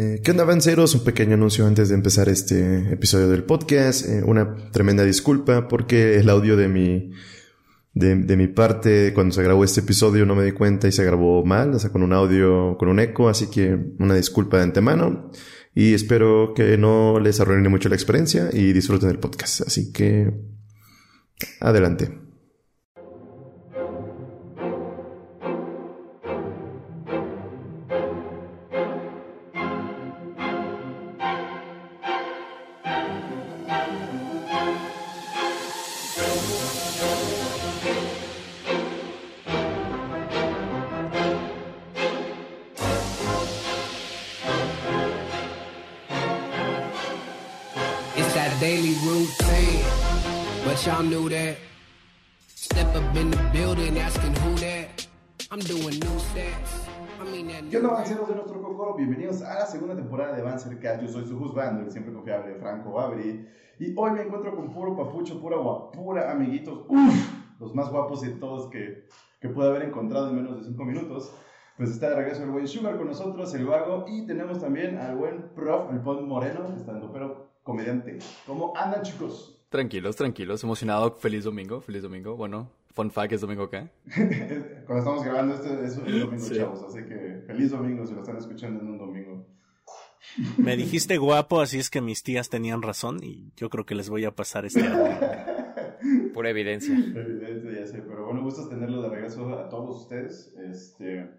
Eh, ¿Qué onda, avanceros? Un pequeño anuncio antes de empezar este episodio del podcast. Eh, una tremenda disculpa porque el audio de mi, de, mi parte cuando se grabó este episodio no me di cuenta y se grabó mal, o sea, con un audio, con un eco, así que una disculpa de antemano y espero que no les arruine mucho la experiencia y disfruten del podcast. Así que, adelante. Franco Abri. Y hoy me encuentro con puro papucho, pura guapura, amiguitos. los más guapos de todos que, que pude haber encontrado en menos de 5 minutos. Pues está de regreso el buen Sugar con nosotros, el vago. Y tenemos también al buen prof, el Pon Moreno, estando pero comediante. ¿Cómo andan, chicos? Tranquilos, tranquilos. Emocionado. Feliz domingo, feliz domingo. Bueno, Fun fact, ¿es domingo qué? Cuando estamos grabando esto es, domingo, chavos. Así que feliz domingo si lo están escuchando en un domingo. Me dijiste guapo, así es que mis tías tenían razón y yo creo que les voy a pasar este audio. Pura evidencia. Evidencia, ya sé. Pero bueno, gusto tenerlo de regreso a todos ustedes. Este,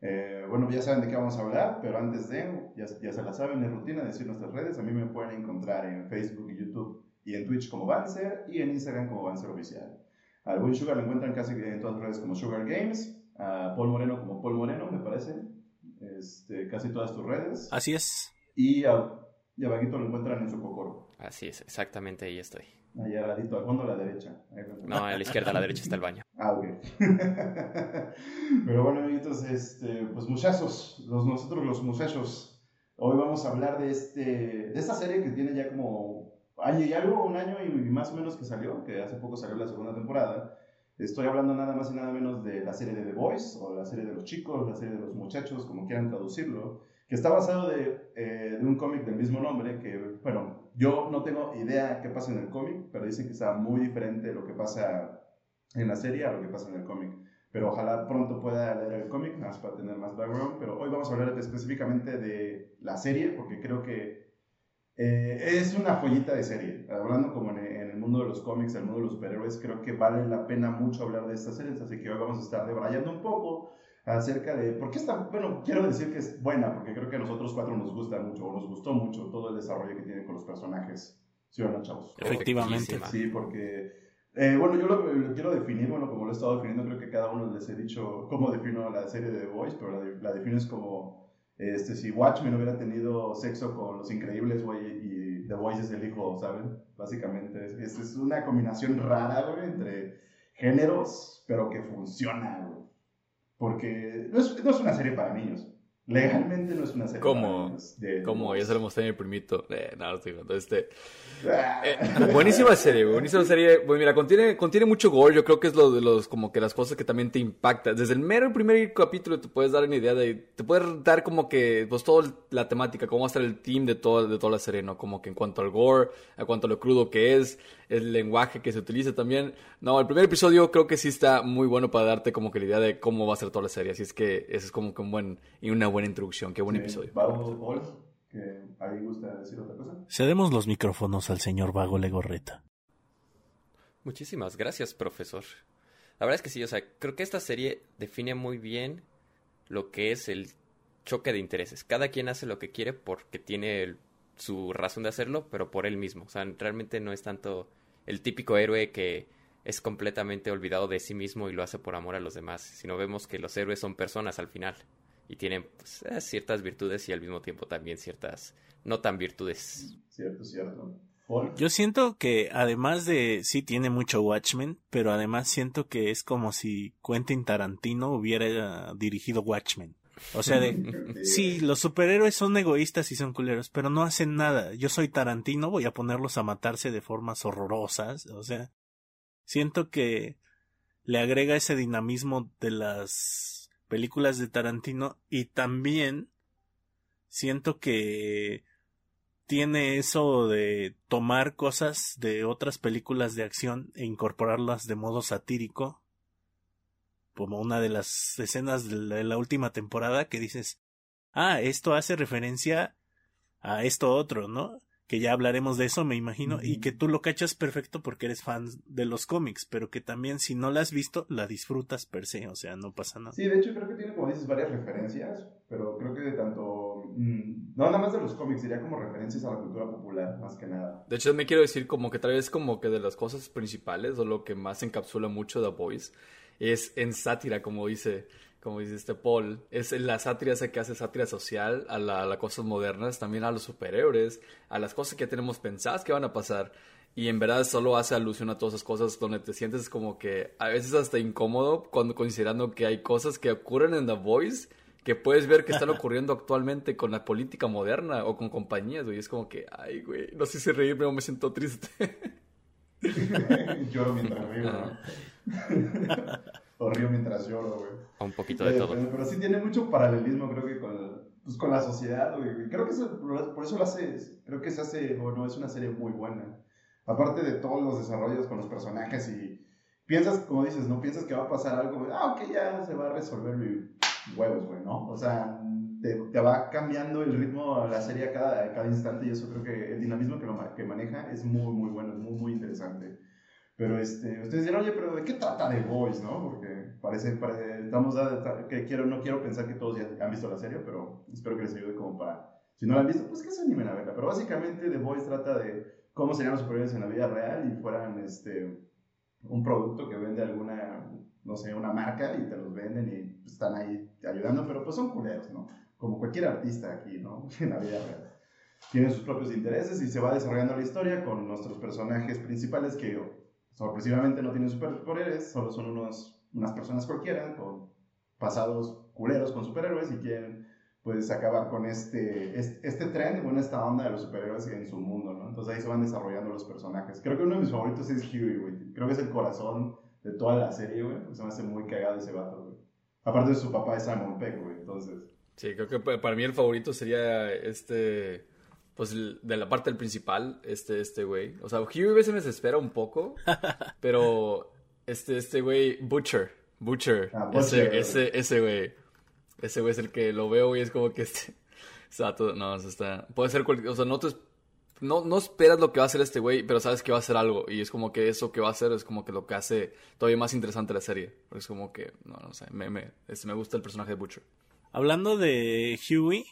eh, bueno, ya saben de qué vamos a hablar, pero antes de, ya, ya se la saben, es rutina decir nuestras redes. A mí me pueden encontrar en Facebook y YouTube y en Twitch como Banzer y en Instagram como Banzer Oficial. Al buen Sugar lo encuentran casi en todas las redes como Sugar Games. A Paul Moreno como Paul Moreno, me parece. Este, casi todas tus redes. Así es. Y a, y lo encuentran en su cocoro. Así es, exactamente ahí estoy. Allá al ladito, al fondo a la derecha. No, a la izquierda, a la derecha está el baño. Ah, ok. Pero bueno, amiguitos, este, pues muchachos, los, nosotros los muchachos, hoy vamos a hablar de, este, de esta serie que tiene ya como año y algo, un año y más o menos que salió, que hace poco salió la segunda temporada. Estoy hablando nada más y nada menos de la serie de The Boys, o la serie de los chicos, la serie de los muchachos, como quieran traducirlo, que está basado de, eh, de un cómic del mismo nombre, que, bueno, yo no tengo idea qué pasa en el cómic, pero dicen que está muy diferente lo que pasa en la serie a lo que pasa en el cómic. Pero ojalá pronto pueda leer el cómic, más para tener más background. Pero hoy vamos a hablar específicamente de la serie, porque creo que eh, es una joyita de serie. Hablando como en, el mundo de los cómics, en el mundo de los superhéroes, creo que vale la pena mucho hablar de estas series. Así que hoy vamos a estar debrayando un poco acerca de por qué está. Bueno, quiero decir que es buena, porque creo que a nosotros cuatro nos gusta mucho, o nos gustó mucho todo el desarrollo que tiene con los personajes. ¿Sí o no, chavos? Efectivamente. Sí, porque. Eh, bueno, yo lo, quiero definir, bueno, como lo he estado definiendo, creo que cada uno les he dicho cómo defino la serie de The Voice, pero la, la defino es como este, si Watchmen hubiera tenido sexo con Los Increíbles, güey, y The Voice es el hijo, ¿saben? Básicamente, es, es una combinación rara, güey, entre géneros, pero que funciona, güey. Porque no es, no es una serie para niños. Legalmente no es una serie ¿Cómo? ¿Cómo? Ya se lo mostré a mi primito. Eh, no, estoy este, eh, buenísima serie, buenísima serie. Bueno, mira, contiene, contiene mucho gore. Yo creo que es lo de los, como que las cosas que también te impactan. Desde el mero primer capítulo te puedes dar una idea de, te puedes dar como que, pues, toda la temática, cómo va a estar el team de, todo, de toda la serie, ¿no? Como que en cuanto al gore, en cuanto a lo crudo que es, el lenguaje que se utiliza también. No, el primer episodio creo que sí está muy bueno para darte como que la idea de cómo va a ser toda la serie. Así es que eso es como que un buen, y una buena introducción. Qué buen episodio. que ahí gusta decir otra cosa. Cedemos los micrófonos al señor Vago Legorreta. Muchísimas gracias, profesor. La verdad es que sí, o sea, creo que esta serie define muy bien lo que es el choque de intereses. Cada quien hace lo que quiere porque tiene el su razón de hacerlo, pero por él mismo. O sea, realmente no es tanto el típico héroe que es completamente olvidado de sí mismo y lo hace por amor a los demás, sino vemos que los héroes son personas al final y tienen pues, eh, ciertas virtudes y al mismo tiempo también ciertas no tan virtudes. Cierto, cierto. Yo siento que además de sí tiene mucho Watchmen, pero además siento que es como si Quentin Tarantino hubiera dirigido Watchmen. O sea, de, sí, los superhéroes son egoístas y son culeros, pero no hacen nada. Yo soy Tarantino, voy a ponerlos a matarse de formas horrorosas. O sea, siento que le agrega ese dinamismo de las películas de Tarantino y también siento que tiene eso de tomar cosas de otras películas de acción e incorporarlas de modo satírico, como una de las escenas de la última temporada que dices, ah, esto hace referencia a esto otro, ¿no? que ya hablaremos de eso, me imagino, y que tú lo cachas perfecto porque eres fan de los cómics, pero que también si no la has visto, la disfrutas per se, o sea, no pasa nada. Sí, de hecho creo que tiene, como dices, varias referencias, pero creo que de tanto, mm, no nada más de los cómics, diría como referencias a la cultura popular, más que nada. De hecho, me quiero decir como que tal vez como que de las cosas principales, o lo que más encapsula mucho The Voice, es en sátira, como dice como dice este Paul, es la sátira esa que hace sátira social a, la, las cosas modernas, también a los superhéroes, a las cosas que tenemos pensadas que van a pasar. Y en verdad solo hace alusión a todas esas cosas donde te sientes como que a veces hasta incómodo cuando considerando que hay cosas que ocurren en The Voice que puedes ver que están ocurriendo actualmente con la política moderna o con compañías, güey. Es como que, ay, güey, no sé si reírme o me siento triste. Lloro mientras río, ¿no? o río mientras lloro, güey. Un poquito de eh, todo. Pero, sí tiene mucho paralelismo, creo que con, pues, con la sociedad, güey. Creo que eso, por eso lo hace, creo que se hace, bueno, es una serie muy buena. Aparte de todos los desarrollos con los personajes y piensas, como dices, no piensas que va a pasar algo, ah, ok, ya se va a resolver huevos, güey, ¿no? O sea, te, te, va cambiando el ritmo a la serie a cada, cada instante y eso creo que el dinamismo que, lo, que maneja es muy, muy bueno, muy, muy interesante. Pero este, ustedes dirán, oye, pero ¿de qué trata The Voice, no? Porque parece, parece estamos que quiero, no quiero pensar que todos ya han visto la serie, pero espero que les ayude como para, si no la han visto, pues que se animen a verla. Pero básicamente The Voice trata de cómo serían los superhéroes en la vida real y fueran este, un producto que vende alguna, no sé, una marca y te los venden y están ahí ayudando, pero pues son culeros, ¿no? Como cualquier artista aquí, ¿no? En la vida real. Tienen sus propios intereses y se va desarrollando la historia con nuestros personajes principales que sorpresivamente no tienen superpoderes, solo son unos, unas personas cualquiera con pasados culeros con superhéroes y quieren pues acabar con este, este, este trend, bueno, esta onda de los superhéroes en su mundo, ¿no? Entonces ahí se van desarrollando los personajes. Creo que uno de mis favoritos es Huey, güey. Creo que es el corazón de toda la serie, güey. Se me hace muy cagado ese vato, güey. Aparte de su papá es Simon Peck, güey, entonces... Sí, creo que para mí el favorito sería este pues de la parte del principal, este, este güey. O sea, Huey a veces me desespera un poco, pero este, este güey, Butcher, Butcher, ah, ese, ese, ese güey, ese güey es el que lo veo y es como que este, no, eso está, puede ser cualquier, o sea, no te, no, no esperas lo que va a hacer este güey, pero sabes que va a hacer algo. Y es como que eso que va a hacer es como que lo que hace todavía más interesante la serie. Es como que, no, no sé, me, me, este, me gusta el personaje de Butcher. Hablando de Huey,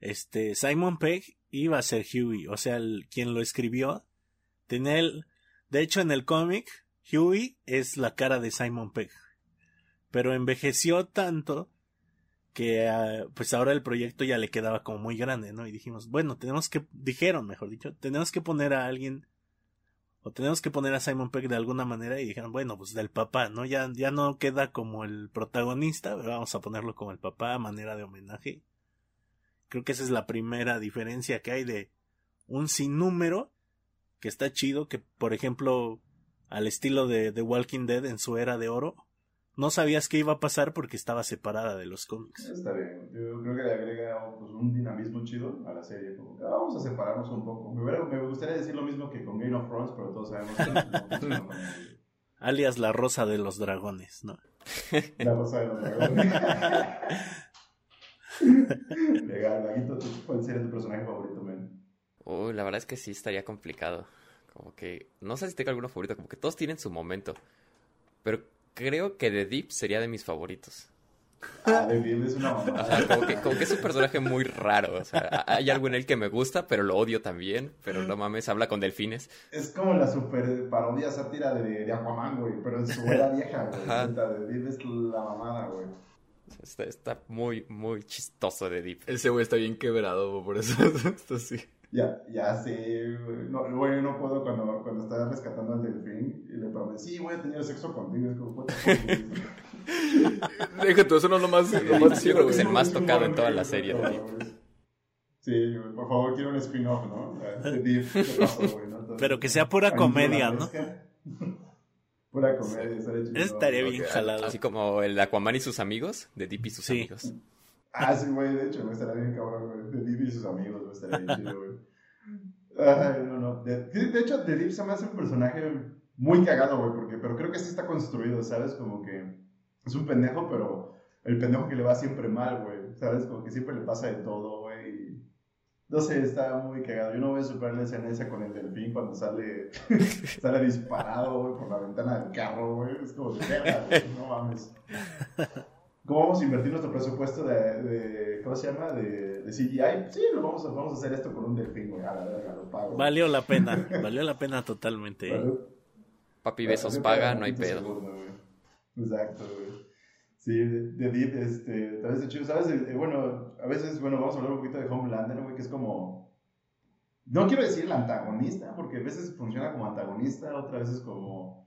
este, Simon Pegg iba a ser Huey, o sea, el, quien lo escribió, tenía el, de hecho en el cómic, Huey es la cara de Simon Pegg, pero envejeció tanto que ah, pues ahora el proyecto ya le quedaba como muy grande, ¿no? Y dijimos, bueno, tenemos que, dijeron, mejor dicho, tenemos que poner a alguien o tenemos que poner a Simon Pegg de alguna manera y dijeron, bueno, pues del papá, ¿no? Ya, ya no queda como el protagonista, vamos a ponerlo como el papá a manera de homenaje. Creo que esa es la primera diferencia que hay de un sinnúmero que está chido, que por ejemplo, al estilo de The Walking Dead en su era de oro, no sabías qué iba a pasar porque estaba separada de los cómics. Está bien, yo creo que le agrega pues, un dinamismo chido a la serie. Como que, ah, vamos a separarnos un poco. Me, gustaría decir lo mismo que con Game of Thrones, pero todos sabemos que no, Alias la rosa de los dragones, ¿no? La rosa de los dragones. Legal, ¿cuál sería tu personaje favorito, men? Uy, la verdad es que sí estaría complicado. Como que, no sé si tengo alguno favorito, como que todos tienen su momento. Pero creo que The Deep sería de mis favoritos. Ah, The Deep es una mamada. como, que, como que es un personaje muy raro. O sea, hay algo en él que me gusta, pero lo odio también. Pero no mames, habla con delfines. Es como la super parodia sátira de, de Aquaman, güey. Pero en su era vieja, güey. The Deep es la mamada, güey. Está, muy, muy chistoso de Deep. Ese güey está bien quebrado, por eso esto sí. Ya, ya sí, no, güey, no puedo cuando, cuando estaba rescatando al delfín y le prometí, sí, voy a tener sexo contigo. Es como, Deja tú, eso no es lo más. Lo más yo creo que es el más tocado en toda la serie. Sí, por favor, quiero un spin-off, ¿no? De Deep, Pero que sea pura comedia, ¿no? Pura comedia, estaría Estaría bien jalado. Así como el Aquaman y sus amigos, de Deep y sus amigos. Ah, sí, güey, de hecho, güey, estaría bien cabrón, güey. De Deep y sus amigos, güey, estaría bien chido, güey. Ay, no, no. De, de hecho, The Deep se me hace un personaje muy cagado, güey, porque, pero creo que sí está construido, ¿sabes? Como que es un pendejo, pero el pendejo que le va siempre mal, güey, ¿sabes? Como que siempre le pasa de todo. No sé, está muy cagado. Yo no voy a superar la escena esa con el delfín cuando sale, sale disparado, güey, por la ventana del carro, güey. Es como, verga, güey, no mames. ¿Cómo vamos a invertir nuestro presupuesto de, de ¿cómo se llama? De, de CGI. Sí, lo vamos, a, vamos a hacer esto con un delfín, güey. A la verga, lo pago. Valió la pena, valió la pena totalmente. ¿eh? Papi Besos paga, no hay 30 pedo. güey. Exacto, güey. Sí, de, de Deep, este, tal vez de chido, ¿sabes? Eh, bueno, a veces, bueno, vamos a hablar un poquito de Homelander, güey, que es como, no quiero decir el antagonista, porque a veces funciona como antagonista, otras veces como,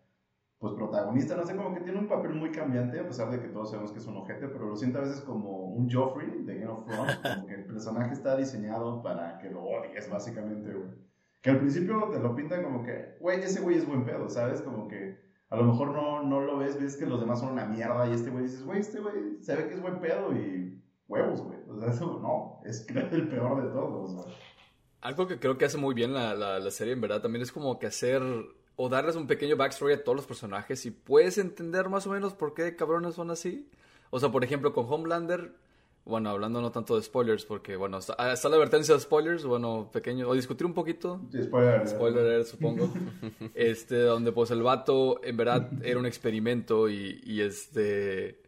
pues, protagonista, no sé, como que tiene un papel muy cambiante, a pesar de que todos sabemos que es un ojete, pero lo siento a veces como un Joffrey de Game of Thrones, como que el personaje está diseñado para que lo odies, básicamente, güey. Que al principio te lo pintan como que, güey, ese güey es buen pedo, ¿sabes? Como que a lo mejor no, no lo ves, ves que los demás son una mierda y este güey dices, güey, este güey se ve que es buen pedo y huevos, güey. O sea, eso no, es el peor de todos, güey. Algo que creo que hace muy bien la, la, la serie, en verdad, también es como que hacer o darles un pequeño backstory a todos los personajes y puedes entender más o menos por qué cabrones son así. O sea, por ejemplo, con Homelander, bueno, hablando no tanto de spoilers, porque, bueno, está, ah, está la advertencia de spoilers, bueno, pequeño, o discutir un poquito. Sí, spoiler, supongo. este, donde pues el vato en verdad era un experimento y, y este...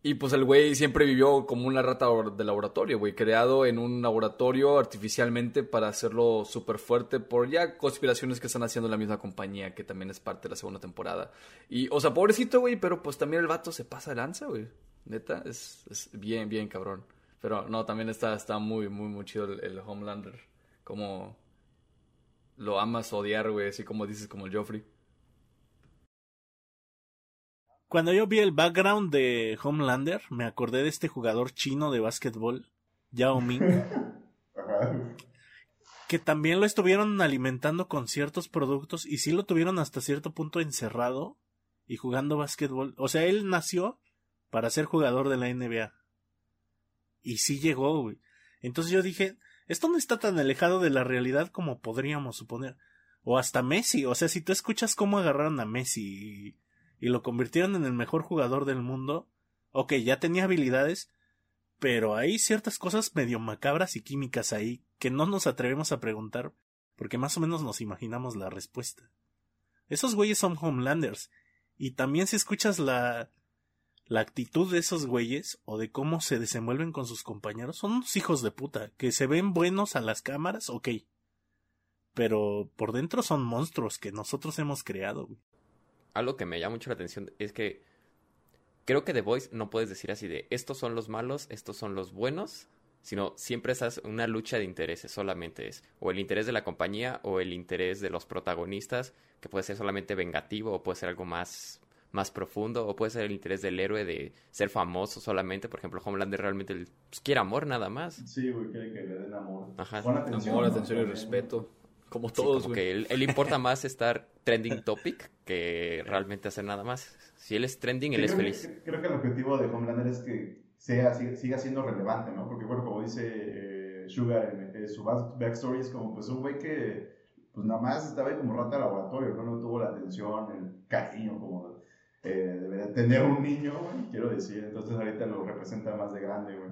Y pues el güey siempre vivió como una rata de laboratorio, güey, creado en un laboratorio artificialmente para hacerlo súper fuerte por ya conspiraciones que están haciendo la misma compañía, que también es parte de la segunda temporada. Y, o sea, pobrecito, güey, pero pues también el vato se pasa de lanza, güey. Neta, es, es bien, bien cabrón. Pero no, también está, está muy, muy, muy chido el, el Homelander. Como lo amas odiar, güey, así como dices, como el Joffrey. Cuando yo vi el background de Homelander, me acordé de este jugador chino de básquetbol, Yao Ming, Ajá. que también lo estuvieron alimentando con ciertos productos y sí lo tuvieron hasta cierto punto encerrado y jugando básquetbol. O sea, él nació para ser jugador de la NBA. Y sí llegó, güey. Entonces yo dije, esto no está tan alejado de la realidad como podríamos suponer. O hasta Messi. O sea, si tú escuchas cómo agarraron a Messi y, y lo convirtieron en el mejor jugador del mundo, ok, ya tenía habilidades, pero hay ciertas cosas medio macabras y químicas ahí que no nos atrevemos a preguntar porque más o menos nos imaginamos la respuesta. Esos güeyes son homelanders. Y también si escuchas la, la actitud de esos güeyes o de cómo se desenvuelven con sus compañeros, son unos hijos de puta, que se ven buenos a las cámaras, ok. Pero por dentro son monstruos que nosotros hemos creado, güey. Algo que me llama mucho la atención es que creo que The Voice no puedes decir así de estos son los malos, estos son los buenos, sino siempre es una lucha de intereses, solamente es o el interés de la compañía o el interés de los protagonistas, que puede ser solamente vengativo o puede ser algo más más profundo o puede ser el interés del héroe de ser famoso solamente, por ejemplo, Homelander realmente pues, quiere amor nada más. Sí, güey, quiere que le den amor. Ajá. Atención, Amor, ¿no? atención y respeto. Como Sí, todos, como güey. que él, él importa más estar trending topic que realmente hacer nada más. Si él es trending, él Sí, es feliz. Que, creo que el objetivo de Homelander es que sea, siga, siga siendo relevante, ¿no? Porque, bueno, como dice eh, Sugar en eh, su back- backstory, es como pues un güey que pues nada más estaba ahí como rata de laboratorio, ¿no? No tuvo la atención, el cariño como eh, debería tener un niño, güey, quiero decir. Entonces ahorita lo representa más de grande, güey.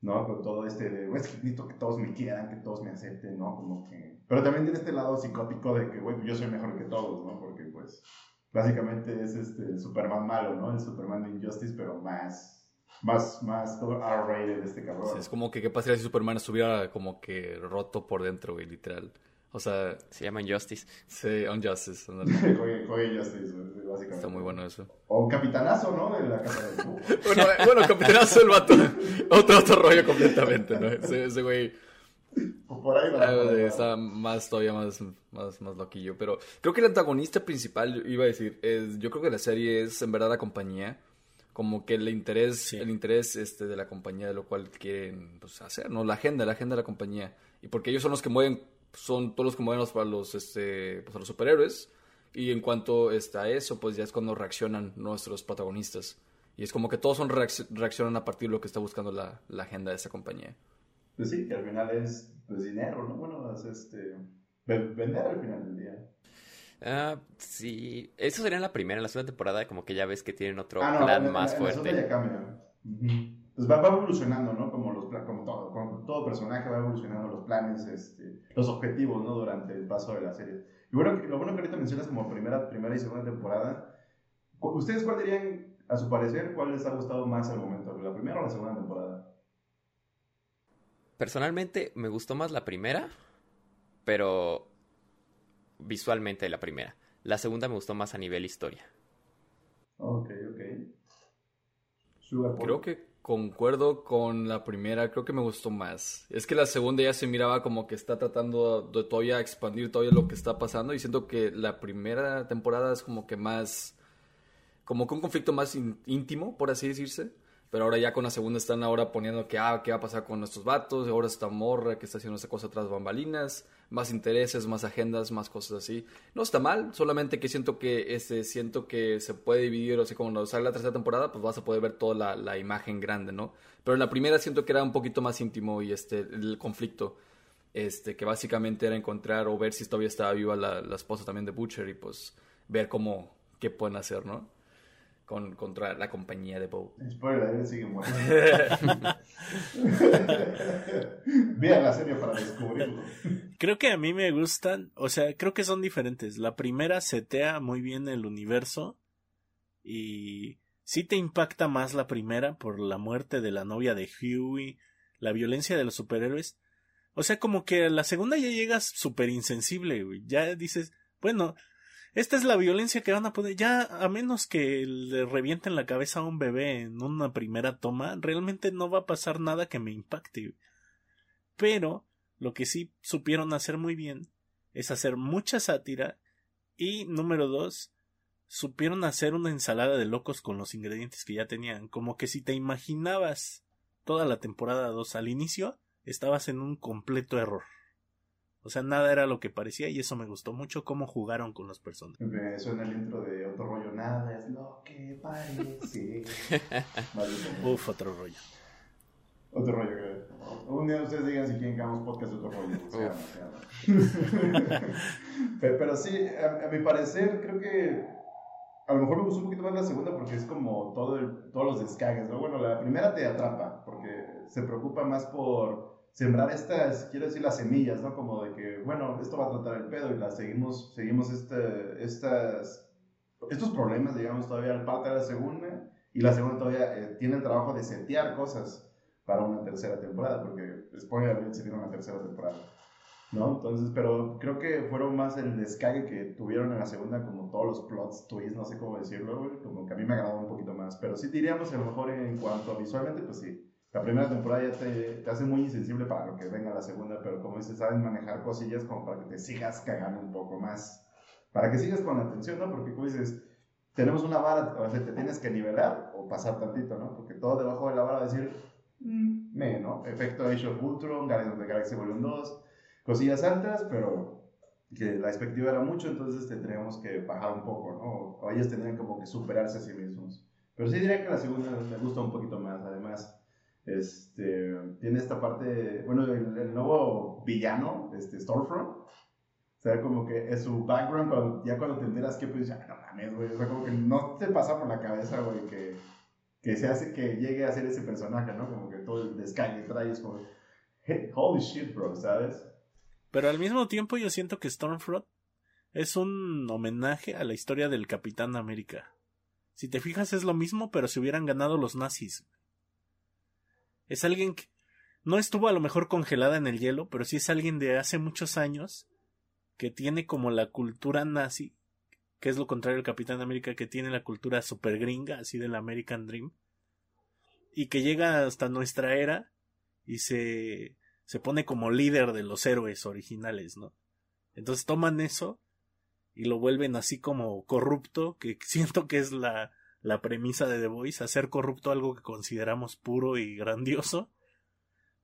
¿No? Con todo este de, güey, es que necesito que todos me quieran, que todos me acepten, ¿no? Como que... Pero también tiene este lado psicótico de que, güey, pues yo soy mejor que todos, ¿no? Porque, pues, básicamente es este el Superman malo, ¿no? El Superman de Injustice, pero más, más, más R-rated este cabrón. Sí, es como que qué pasaría si Superman estuviera como que roto por dentro, güey, literal. O sea, Se llama Injustice. sí, Unjustice. juegue Justice, güey, básicamente. Está muy bueno eso. O un capitanazo, ¿no? De la casa del Búho. Bueno, eh, bueno, Capitanazo el vato. Otro, otro rollo completamente, ¿no? Ese, ese güey Por ahí va. ah, por ahí va. está más, todavía más, más, más loquillo. Pero creo que el antagonista principal, iba a decir, es, yo creo que la serie es en verdad la compañía. Como que el interés, Sí. el interés este, de la compañía, de lo cual quieren pues, hacer, ¿no? La agenda, la agenda de la compañía. Y porque ellos son los que mueven, son todos los que mueven los- para los, este, pues, a los superhéroes. Y en cuanto a eso, pues ya es cuando reaccionan nuestros protagonistas. Y es como que todos son reaccionan a partir de lo que está buscando la, la, agenda de esa compañía. Pues sí, que al final es pues, dinero, ¿no? Bueno, es este, vender al final del día. Ah, sí, eso sería en la primera, en la segunda temporada como que ya ves que tienen otro ah, plan más fuerte. ya cambia. Pues va, evolucionando, ¿no? Como, los, como, todo, como todo personaje va evolucionando los planes, este, los objetivos, ¿no? Durante el paso de la serie. Y bueno, lo bueno que ahorita mencionas como primera, primera y segunda temporada, ¿ustedes cuál dirían, a su parecer, cuál les ha gustado más al momento? ¿La primera o la segunda temporada? Personalmente me gustó más la primera, pero visualmente la primera. La segunda me gustó más a nivel historia. Ok, ok. Creo que concuerdo con la primera, creo que me gustó más. Es que la segunda ya se miraba como que está tratando de todavía expandir todavía lo que está pasando y siento que la primera temporada es como que más, como que un conflicto más íntimo, por así decirse. Pero ahora ya con la segunda están ahora poniendo que, ah, ¿qué va a pasar con nuestros vatos? Ahora está Morra que está haciendo esa cosa tras bambalinas. Más intereses, más agendas, más cosas así. No está mal, solamente que siento que este, siento que se puede dividir, o sea, cuando sale la tercera temporada, pues vas a poder ver toda la, la imagen grande, ¿no? Pero en la primera siento que era un poquito más íntimo y este, el conflicto. Este, que básicamente era encontrar o ver si todavía estaba viva la, la esposa también de Butcher y pues ver cómo, qué pueden hacer, ¿no? Con, contra la compañía de Bow. Spoiler, sigue muerto. Vean la serie para descubrirlo. Creo que a mí me gustan, o sea, creo que son diferentes. La primera setea muy bien el universo y sí te impacta más la primera por la muerte de la novia de Huey, la violencia de los superhéroes. O sea, como que la segunda ya llegas súper insensible, Ya dices, bueno, esta es la violencia que van a poder. Ya, a menos que le revienten la cabeza a un bebé en una primera toma, realmente no va a pasar nada que me impacte. Pero lo que sí supieron hacer muy bien es hacer mucha sátira y, número dos, supieron hacer una ensalada de locos con los ingredientes que ya tenían. Como que si te imaginabas toda la temporada 2 al inicio, estabas en un completo error. O sea, nada era lo que parecía y eso me gustó mucho cómo jugaron con los personajes. Eso en el intro de otro rollo, nada es lo que parece. Uf, otro rollo. Otro rollo, que Un día ustedes digan si quieren que hagamos podcast de otro rollo. pero, sí, a, mi parecer, creo que a lo mejor me gustó un poquito más la segunda porque es como todo todos los descagues, ¿no? Bueno, la primera te atrapa porque se preocupa más por sembrar estas, quiero decir, las semillas, ¿no? Como de que, bueno, esto va a tratar el pedo y las seguimos, seguimos este, estas, estos problemas, digamos, todavía parte de la segunda y la segunda todavía eh, tiene el trabajo de setear cosas para una tercera temporada, porque spoiler se viene una tercera temporada, ¿no? Entonces, pero creo que fueron más el descague que tuvieron en la segunda, como todos los plots, twists, no sé cómo decirlo, como que a mí me agradó un poquito más, pero sí diríamos a lo mejor en cuanto visualmente, pues sí, la primera temporada ya te, te, hace muy insensible para lo que venga la segunda, pero como dices, saben manejar cosillas como para que te sigas cagando un poco más. Para que sigas con atención, ¿no? Porque como dices, tenemos una vara, o sea, te tienes que nivelar o pasar tantito, ¿no? Porque todo debajo de la vara va a decir, mm, me, ¿no? Efecto Age of Ultron, Guardians of the Galaxy Volume 2, cosillas altas, pero que la expectativa era mucho, entonces tendríamos que bajar un poco, ¿no? O ellos tendrían como que superarse a sí mismos. Pero sí diría que la segunda me gusta un poquito más, además este, tiene esta parte, bueno, el, nuevo villano, este, Stormfront. O sea, como que es su background, ya cuando te enteras que, pues, ya, no mames, güey. O sea, como que no te pasa por la cabeza, güey, que, que se hace que llegue a ser ese personaje, ¿no? Como que todo el descague que trae es como, holy shit, bro, ¿sabes? Pero al mismo tiempo yo siento que Stormfront es un homenaje a la historia del Capitán América. Si te fijas es lo mismo, pero si hubieran ganado los nazis. Es alguien que no estuvo a lo mejor congelada en el hielo, pero sí es alguien de hace muchos años que tiene como la cultura nazi, que es lo contrario del Capitán América, que tiene la cultura super gringa, así del American Dream, y que llega hasta nuestra era y se, se pone como líder de los héroes originales, ¿no? Entonces toman eso y lo vuelven así como corrupto, que siento que es la, la premisa de The Voice, hacer corrupto algo que consideramos puro y grandioso,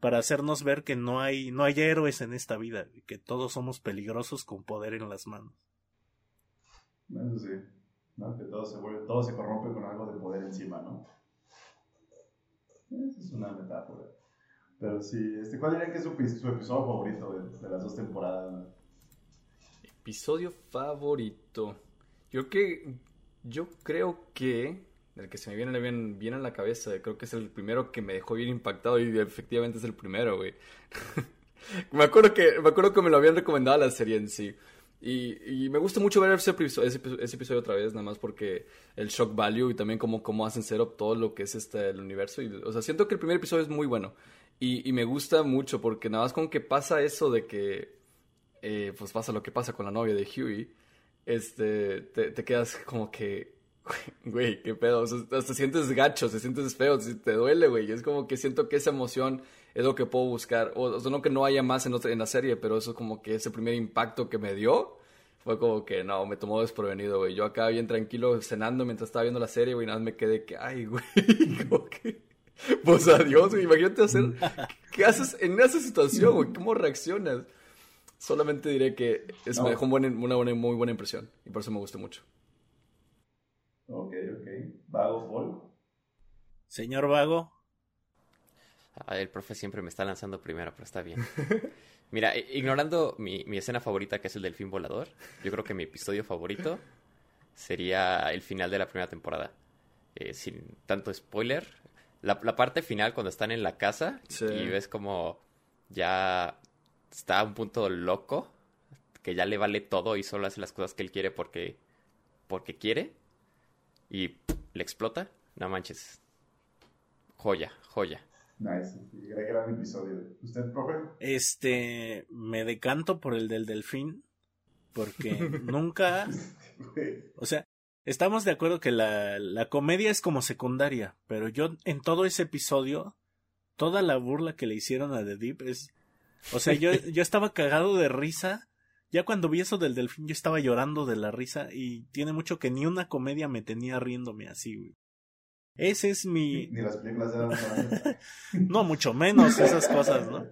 para hacernos ver que no hay, no hay héroes en esta vida, que todos somos peligrosos con poder en las manos. Eso sí, ¿no? que todo se, vuelve, todo se corrompe con algo de poder encima, ¿no? Esa es una metáfora. Pero sí, este, ¿cuál diría que es su, su episodio favorito de, de, las dos temporadas? Episodio favorito. Yo que yo creo que el que se me viene bien, bien a la cabeza, creo que es el primero que me dejó bien impactado y efectivamente es el primero, güey. me acuerdo que me acuerdo que me lo habían recomendado la serie en sí. Y, y me gusta mucho ver ese episodio, ese, episodio otra vez, nada más porque el shock value y también cómo, cómo hacen setup todo lo que es este, el universo. Y, o sea, siento que el primer episodio es muy bueno. Y, y me gusta mucho porque nada más con que pasa eso de que, eh, pues pasa lo que pasa con la novia de Huey, este, te, te quedas como que, güey, qué pedo. O sea, te sientes gacho, te sientes feo, te duele, güey. Es como que siento que esa emoción es lo que puedo buscar. O, sea, no que no haya más en, otra, en la serie, pero eso es como que ese primer impacto que me dio fue como que no, me tomó desprevenido, güey. Yo acá bien tranquilo cenando mientras estaba viendo la serie, güey, nada más me quedé que, ay, güey, como que. Pues adiós, güey. Imagínate hacer. ¿Qué haces en esa situación, güey? ¿Cómo reaccionas? Solamente diré que es, me dejó una buena, muy buena impresión y por eso me gustó mucho. Ok, ok. Vago Paul. Señor Vago. Ah, el profe siempre me está lanzando primero, pero está bien. Mira, ignorando mi, mi, escena favorita, que es el del fin volador, yo creo que mi episodio favorito sería el final de la primera temporada. Eh, sin tanto spoiler. La, la, parte final, cuando están en la casa y ves como ya está a un punto loco, que ya le vale todo y solo hace las cosas que él quiere porque, porque quiere, y le explota, no manches. Joya, joya. Nice, gran episodio. ¿Usted, profe? Este, me decanto por el del delfín, porque nunca, o sea, estamos de acuerdo que la, la comedia es como secundaria, pero yo en todo ese episodio, toda la burla que le hicieron a The Deep es, o sea, yo, yo estaba cagado de risa. Ya cuando vi eso del delfín, yo estaba llorando de la risa y tiene mucho que ni una comedia me tenía riéndome así, güey. Ese es mi... Ni las películas de No, mucho menos esas cosas, ¿no?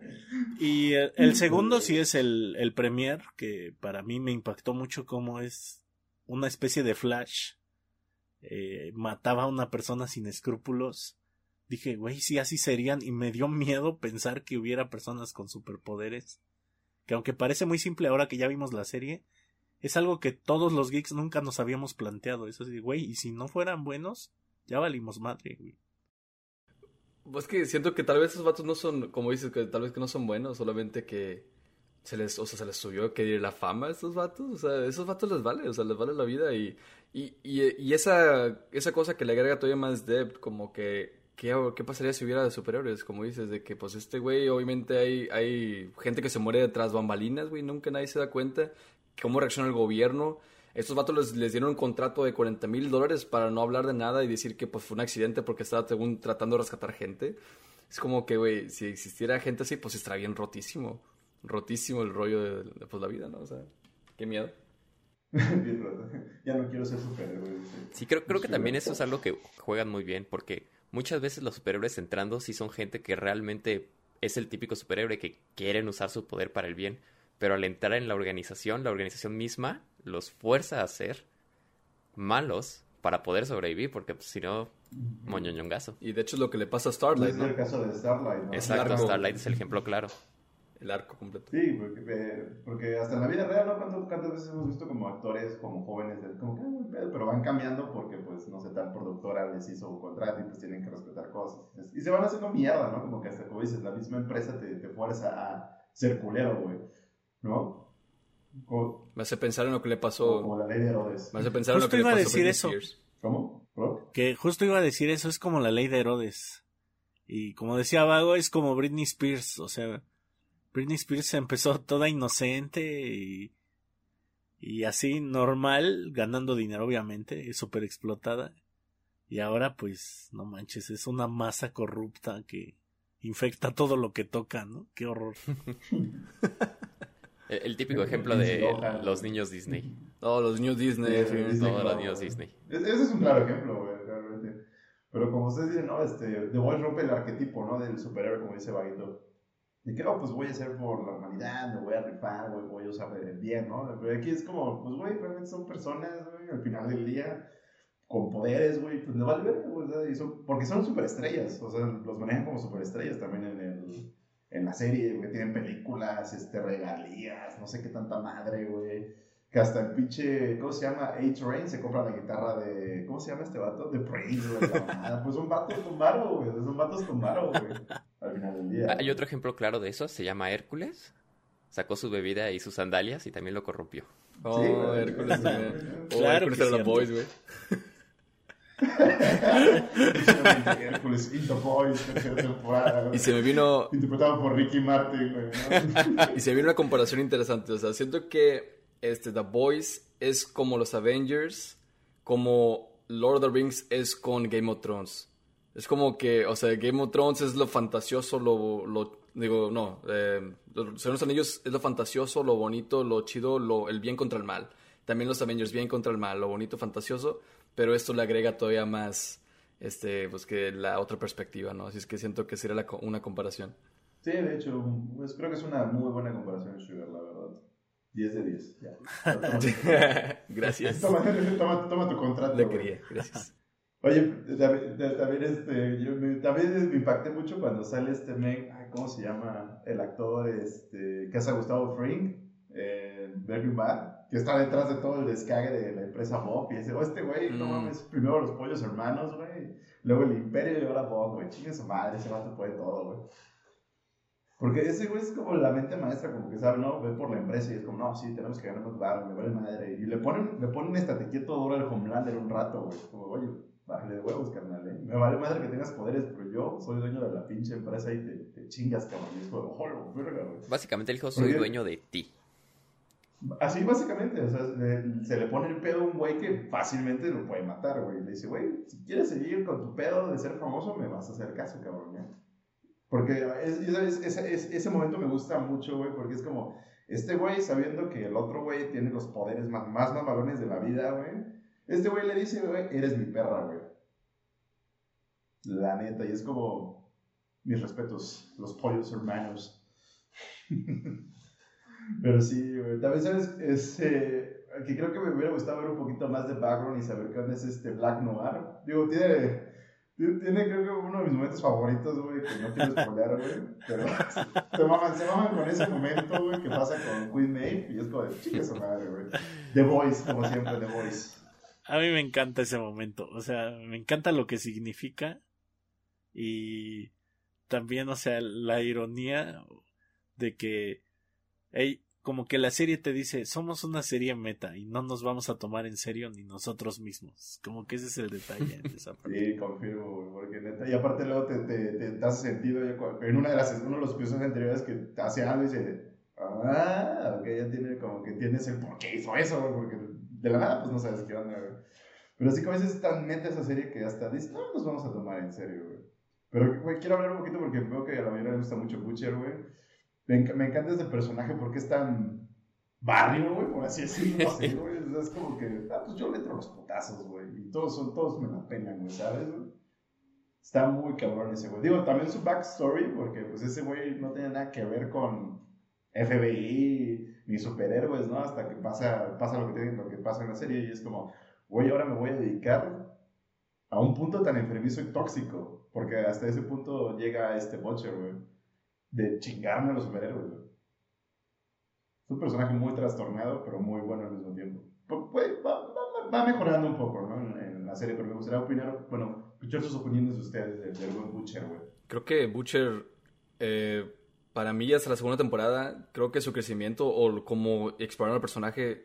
Y el, segundo sí es el, el premier, que para mí me impactó mucho como es una especie de flash. Eh, mataba a una persona sin escrúpulos. Dije, güey, sí, así serían. Y me dio miedo pensar que hubiera personas con superpoderes. Que aunque parece muy simple ahora que ya vimos la serie, es algo que todos los geeks nunca nos habíamos planteado. Eso sí, güey, y si no fueran buenos, ya valimos madre, güey. Pues que siento que tal vez esos vatos no son, como dices, que tal vez que no son buenos, solamente que se les, o sea, se les subió que la fama a estos vatos, o sea, esos vatos les vale, o sea, les vale la vida y, y, y, esa, esa cosa que le agrega todavía más depth, como que, ¿qué, ¿qué pasaría si hubiera superiores? Como dices, de que pues este güey, obviamente hay, hay gente que se muere detrás bambalinas, güey, nunca nadie se da cuenta, cómo reacciona el gobierno, estos vatos les, dieron un contrato de 40 mil dólares para no hablar de nada y decir que pues fue un accidente porque estaba según tratando de rescatar gente. Es como que, güey, si existiera gente así, pues estaría bien rotísimo. Rotísimo el rollo de, pues, la vida, ¿no? O sea, qué miedo. ya no quiero ser superhéroe. Sí, creo, creo que también eso es algo que juegan muy bien porque muchas veces los superhéroes entrando sí son gente que realmente es el típico superhéroe que quieren usar su poder para el bien pero al entrar en la organización, la organización misma los fuerza a ser malos para poder sobrevivir, porque pues, si no, moñoñongazo. Y de hecho es lo que le pasa a Starlight, ¿no? Es el caso de Starlight, ¿no? Exacto, Starlight es el ejemplo claro. El arco completo. Sí, porque, eh, porque hasta en la vida real, ¿no? ¿Cuántas, veces hemos visto como actores, como jóvenes, como que, muy pedo, pero van cambiando porque, pues, no sé, tal productora les hizo un contrato y pues tienen que respetar cosas. Y se van haciendo mierda, ¿no? Como que hasta, como dices, la misma empresa te, te fuerza a ser culero, güey. ¿no? me hace pensar en lo que le pasó. Como la ley de Herodes. Me hace pensar en lo que le pasó a decir eso. ¿Cómo? Que justo iba a decir eso, es como la ley de Herodes. Y como decía Vago, es como Britney Spears. O sea, Britney Spears empezó toda inocente y, y así normal, ganando dinero, obviamente, súper explotada. Y ahora, pues, no manches, es una masa corrupta que infecta todo lo que toca, ¿no? Qué horror. El, típico ejemplo de los niños Disney. Todos los niños Disney. todos los niños Disney. Ese es un claro ejemplo, güey, realmente. Pero como ustedes dicen, no, este, The Voice rompe el arquetipo, ¿no? Del superhéroe, como dice Vaguito. Y que, oh, pues voy a hacer por la humanidad, me voy a rifar, güey, voy a usar el bien, ¿no? Pero aquí es como, pues, güey, realmente son personas, güey, al final del día con poderes, güey, pues le vale ver, güey, porque son superestrellas, o sea, los manejan como superestrellas también en, el, en la serie, güey, tienen películas, este, regalías, no sé qué tanta madre, güey. Que hasta el pinche, ¿cómo se llama? A-Train se compra la guitarra de, ¿cómo se llama este vato? De Prince, güey. Pues son vatos con varo, güey. Son vatos con varo, güey. Al final del día. Hay otro ejemplo claro de eso, se llama Hércules. Sacó su bebida y sus sandalias y también lo corrompió. Oh, Sí, güey. Hércules. Oh, Claro Hércules que era The. Boys, güey. Hércules in the Boys, tercera temporada. Y se me vino Interpretado por Ricky Martin, güey. ¿no? Y se viene una comparación interesante. O sea, siento que este, The Boys es como los Avengers, como Lord of the Rings es con Game of Thrones. Es como que, o sea, Game of Thrones es lo fantasioso, lo, lo digo, no, eh, los Señor Anillos es lo fantasioso, lo bonito, lo chido, lo, el bien contra el mal. También los Avengers, bien contra el mal, lo bonito, fantasioso, pero esto le agrega todavía más, este, pues que la otra perspectiva, ¿no? Así es que siento que sería la una comparación. Sí, de hecho, pues, creo que es una muy buena comparación, Sugar, la verdad. 10 de 10. Ya. Gracias. Toma, toma, toma tu contrato. Le quería, gracias. Oye, también, también, este, yo me, también me impacté mucho cuando sale este men, ¿cómo se llama? El actor este, que hace Gustavo Fring, eh, Breaking Bad, que está detrás de todo el descague de la empresa Bob. Y dice, oh, este güey, no Mm. mames, primero los pollos hermanos, güey. Luego el imperio y ahora Bob, güey. Chingue su madre, ese vato puede todo, güey. Porque ese güey es como la mente maestra, como que sabe, ¿no? Ve por la empresa y es como, no, sí, tenemos que ganar más barro, me vale madre. Y le ponen, le ponen estate quieto duro al Homelander un rato, güey. Como, oye, bájale de huevos, carnal, ¿eh? Me vale madre que tengas poderes, pero yo soy dueño de la pinche empresa y te, te chingas, cabrón. Y es como, oh, verga, güey. Básicamente él dijo, soy Porque- dueño de ti. Así básicamente, o sea, se le pone el pedo a un güey que fácilmente lo puede matar, güey. Le dice, güey, si quieres seguir con tu pedo de ser famoso, me vas a hacer caso, cabrón, ¿eh? Porque es- es- ese momento me gusta mucho, güey, porque es como, este güey sabiendo que el otro güey tiene los poderes más, más mamalones de la vida, güey. Este güey le dice, güey, eres mi perra, güey. La neta, y es como, mis respetos, los pollos hermanos. Pero sí, güey. También, ¿sabes? Este, que creo que me hubiera gustado ver un poquito más de background y saber qué es este Black Noir. Digo, tiene, tiene, creo que uno de mis momentos favoritos, güey, que no quiero spoiler, güey. Pero se maman, se maman con ese momento, güey, que pasa con Queen Maeve y es como de chica su madre, güey. The Voice, como siempre, The Voice. A mí me encanta ese momento. O sea, me encanta lo que significa. Y también, o sea, la ironía de que, hey, como que la serie te dice, somos una serie meta y no nos vamos a tomar en serio ni nosotros mismos. Como que ese es el detalle de esa parte. Sí, confirmo, güey, porque neta. Y aparte luego te, te, te, te hace sentido. en una de las, uno de los episodios anteriores que te hace algo y dice, ah, ok, ya tiene como que tienes el por qué hizo eso, porque de la nada pues no sabes qué onda, güey. Pero sí que a veces es tan meta esa serie que hasta dices, no nos vamos a tomar en serio, güey. Pero, güey, quiero hablar un poquito porque veo que a la mayoría le gusta mucho Butcher, güey. Me, enc- me encanta este personaje porque es tan barrio, güey, por así decirlo, no sé, güey. O sea, es como que, ah, pues yo le entro los putazos, güey. Y todos, son, todos me la penan, güey, ¿sabes? Está muy cabrón ese güey. Digo, también su backstory, porque pues ese güey no tiene nada que ver con FBI ni superhéroes, ¿no? Hasta que pasa, pasa lo, que tiene, lo que pasa en la serie y es como, güey, ahora me voy a dedicar a un punto tan enfermizo y tóxico, porque hasta ese punto llega este Butcher, güey, de chingarme a los superhéroes, güey. Es un personaje muy trastornado, pero muy bueno al mismo tiempo. Pu- pues, va, va- va mejorando un poco, ¿no? En, la serie, pero me gustaría opinar, bueno, escuchar sus opiniones de ustedes del, del buen Butcher, güey. Creo que Butcher, para mí, hasta la segunda temporada, creo que su crecimiento o como exploraron al personaje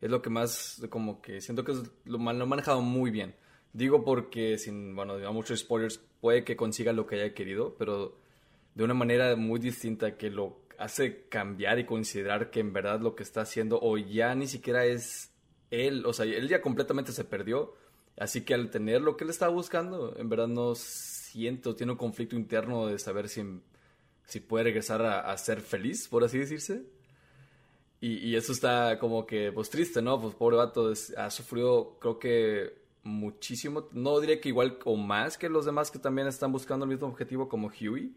es lo que más, como que siento que lo han manejado muy bien. Digo porque, sin, bueno, digamos muchos spoilers, puede que consiga lo que haya querido, pero de una manera muy distinta que lo hace cambiar y considerar que en verdad lo que está haciendo o ya ni siquiera es él, o sea, él ya completamente se perdió, así que al tener lo que él estaba buscando, en verdad no siento, tiene un conflicto interno de saber si, si puede regresar a, ser feliz, por así decirse. Y, y eso está como que, pues triste, ¿no? Pues pobre vato, es- ha sufrido, creo que muchísimo, no diría que igual o más que los demás que también están buscando el mismo objetivo como Huey.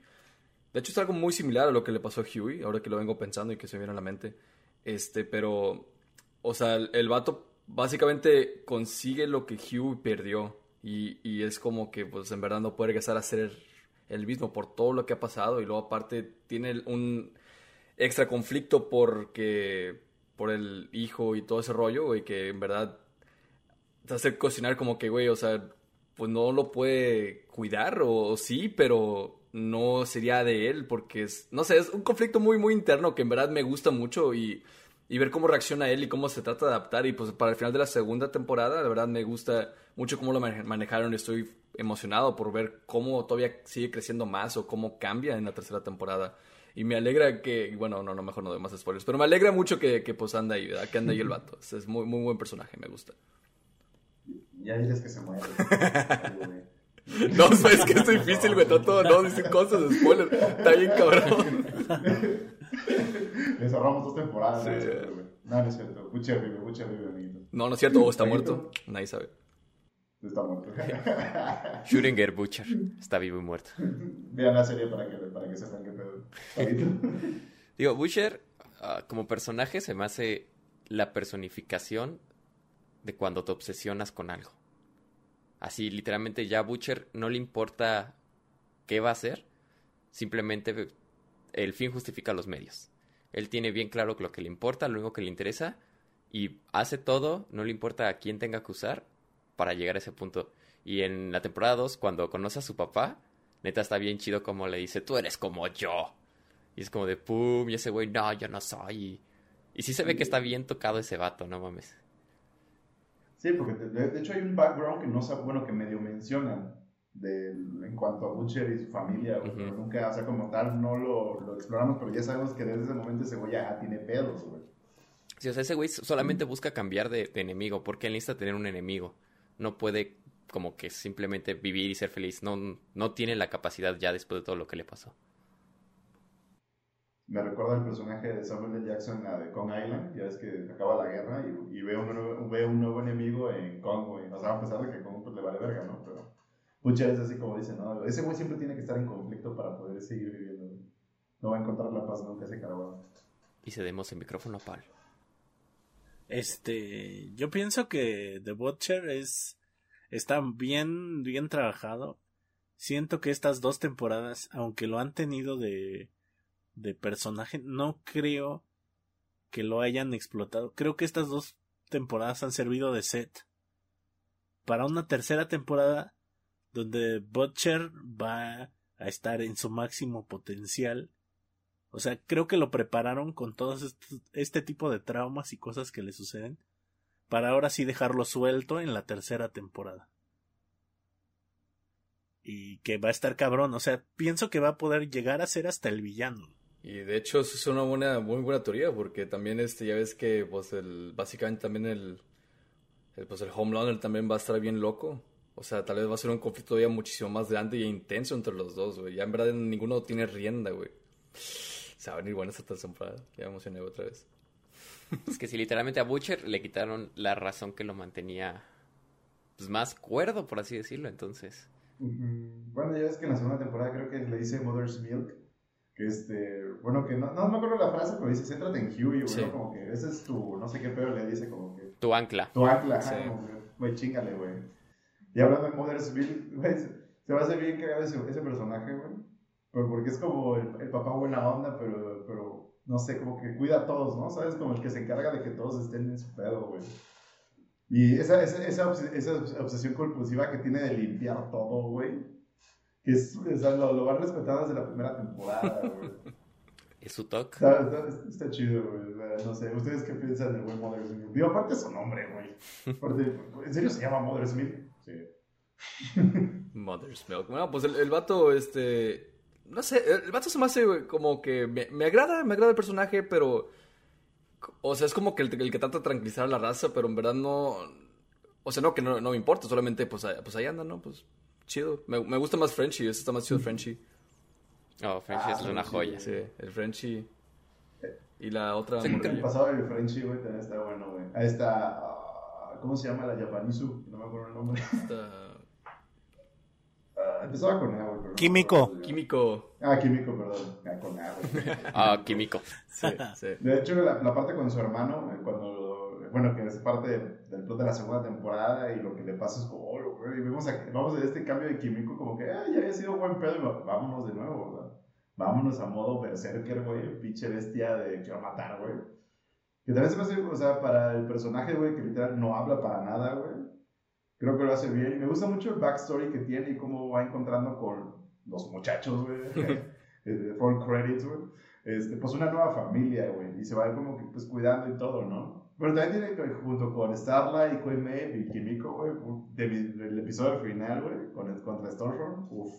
De hecho es algo muy similar a lo que le pasó a Huey, ahora que lo vengo pensando y que se viene a la mente. Este, pero, o sea, el, el vato básicamente consigue lo que Hugh perdió. Y, y, es como que, pues, en verdad no puede regresar a ser el mismo por todo lo que ha pasado. Y luego, aparte, tiene un extra conflicto porque por el hijo y todo ese rollo, güey, que en verdad te hace cocinar como que, güey, o sea, pues no lo puede cuidar, o, sí, pero no sería de él, porque es, no sé, es un conflicto muy, muy interno que en verdad me gusta mucho y, y ver cómo reacciona él y cómo se trata de adaptar. Y pues para el final de la segunda temporada, la verdad me gusta mucho cómo lo manejaron estoy emocionado por ver cómo todavía sigue creciendo más o cómo cambia en la tercera temporada. Y me alegra que, bueno, no, no, mejor no doy más spoilers, pero me alegra mucho que, que pues anda ahí, ¿verdad? Que anda ahí el vato. Es muy, muy buen personaje, me gusta. Ya dices que se muere. no, es que es difícil, güey. Todo, no decir cosas de spoilers. Está bien cabrón. Les ahorramos dos temporadas. Sí. No, no es cierto. Butcher vive, Butcher vive, amiguito. No, no es cierto. O está muerto. Nadie sabe. Está muerto. Schrödinger Butcher. Está vivo y muerto. Vean la serie para que, para que sepan qué pedo. Digo, Butcher, uh, como personaje, se me hace la personificación de cuando te obsesionas con algo. Así, literalmente, ya Butcher no le importa qué va a hacer, simplemente el fin justifica los medios. Él tiene bien claro lo que le importa, lo único que le interesa, y hace todo, no le importa a quién tenga que usar para llegar a ese punto. Y en la temporada 2, cuando conoce a su papá, neta está bien chido como le dice, tú eres como yo. Y es como de pum, y ese güey, no, yo no soy. Y, y sí se ve que está bien tocado ese vato, no mames. Sí, porque de, hecho hay un background que no sabe, bueno, que medio mencionan de, en cuanto a Butcher y su familia, pero nunca, o sea, como tal, no lo, lo, exploramos, pero ya sabemos que desde ese momento ese güey ya tiene pedos, güey. Sí, o sea, ese güey solamente busca cambiar de, de, enemigo, porque él necesita tener un enemigo. No puede como que simplemente vivir y ser feliz. No, no tiene la capacidad ya después de todo lo que le pasó me recuerda el personaje de Samuel L. Jackson la de Kong Island, ya ves que acaba la guerra y, ve, un nuevo, ve un nuevo enemigo en Kong, güey. O sea, a pesar de que Kong pues, le vale verga, ¿no? Pero muchas veces así como dicen, no, ese güey siempre tiene que estar en conflicto para poder seguir viviendo, No va a encontrar la paz nunca ese cabrón. Y cedemos el micrófono a Pal. Este, yo pienso que The Butcher es, está bien, bien trabajado. Siento que estas dos temporadas, aunque lo han tenido de, de personaje, no creo que lo hayan explotado. Creo que estas dos temporadas han servido de set para una tercera temporada donde Butcher va a estar en su máximo potencial. O sea, creo que lo prepararon con todo este tipo de traumas y cosas que le suceden para ahora sí dejarlo suelto en la tercera temporada. Y que va a estar cabrón, o sea, pienso que va a poder llegar a ser hasta el villano. Y de hecho eso es una buena, muy buena teoría, porque también este, ya ves que pues el, básicamente también el, el, pues el Homelander también va a estar bien loco. O sea, tal vez va a ser un conflicto todavía muchísimo más grande e intenso entre los dos, güey. Ya en verdad ninguno tiene rienda, güey. Se va a venir buena esta temporada. Ya me emocioné otra vez. Es que si literalmente a Butcher le quitaron la razón que lo mantenía pues, más cuerdo, por así decirlo, entonces. Bueno, ya ves que en la segunda temporada creo que le dice Mother's Milk que este, bueno, que no, no me acuerdo la frase, pero dice, céntrate en Huey, güey, como que ese es tu, no sé qué pedo le dice, como que... Tu ancla. Tu ancla, sí. güey, chingale, güey. Y hablando de Mothersville, güey, se va a hacer bien cagado ese, ese personaje, güey, pero porque es como el, el, papá buena onda, pero, pero, no sé, como que cuida a todos, ¿no? ¿Sabes? Como el que se encarga de que todos estén en su pedo, güey. Y esa, esa, esa, esa obsesión compulsiva que tiene de limpiar todo, güey que es, o sea, lo, lo, van respetando desde la primera temporada, güey. ¿Es su toque? Está, está, chido, güey. No sé, ¿ustedes qué piensan del buen Mother Smith? Digo, aparte su nombre, güey. ¿En serio se llama Mother Smith? Sí. Mother's Milk. Bueno, pues el, el, vato, este. No sé, el vato se me hace como que. Me, me, agrada, me agrada el personaje, pero. O sea, es como que el, el, que trata de tranquilizar a la raza, pero en verdad no. O sea, no que no, no me importa, solamente pues, pues ahí anda, ¿no? Pues chido. Me, me gusta más Frenchy, ese está más chido Frenchy. Oh, Frenchy es una joya. Sí, el Frenchy. Y la otra. Sí, el pasado del Frenchy, güey, también está bueno, güey. Ahí está. Uh, ¿Cómo se llama la Japanisu? No me acuerdo el nombre. Está. Empezaba con A, güey. Químico. Químico. Ah, Químico, perdón. Ah, con A, güey. ah, Químico. Sí, sí. De hecho, la, la, parte con su hermano, cuando bueno, que es parte del plot de la segunda temporada y lo que le pasa es como, oh, güey, y vemos, a, vamos a este cambio de químico como que, ah, ya había sido buen pedo, y vámonos de nuevo, ¿verdad? Vámonos a modo berserker, güey, pinche bestia de quiero matar, güey. Que también se me hace, o sea, para el personaje, güey, que literal no habla para nada, güey. Creo que lo hace bien. Me gusta mucho el backstory que tiene y cómo va encontrando con los muchachos, güey. For credits, güey este, pues una nueva familia, güey, y se va como que pues cuidando y todo, ¿no? Pero también tiene junto con y Koime y Kimiko, güey, del episodio final, güey, con el, contra Stormfront, uff.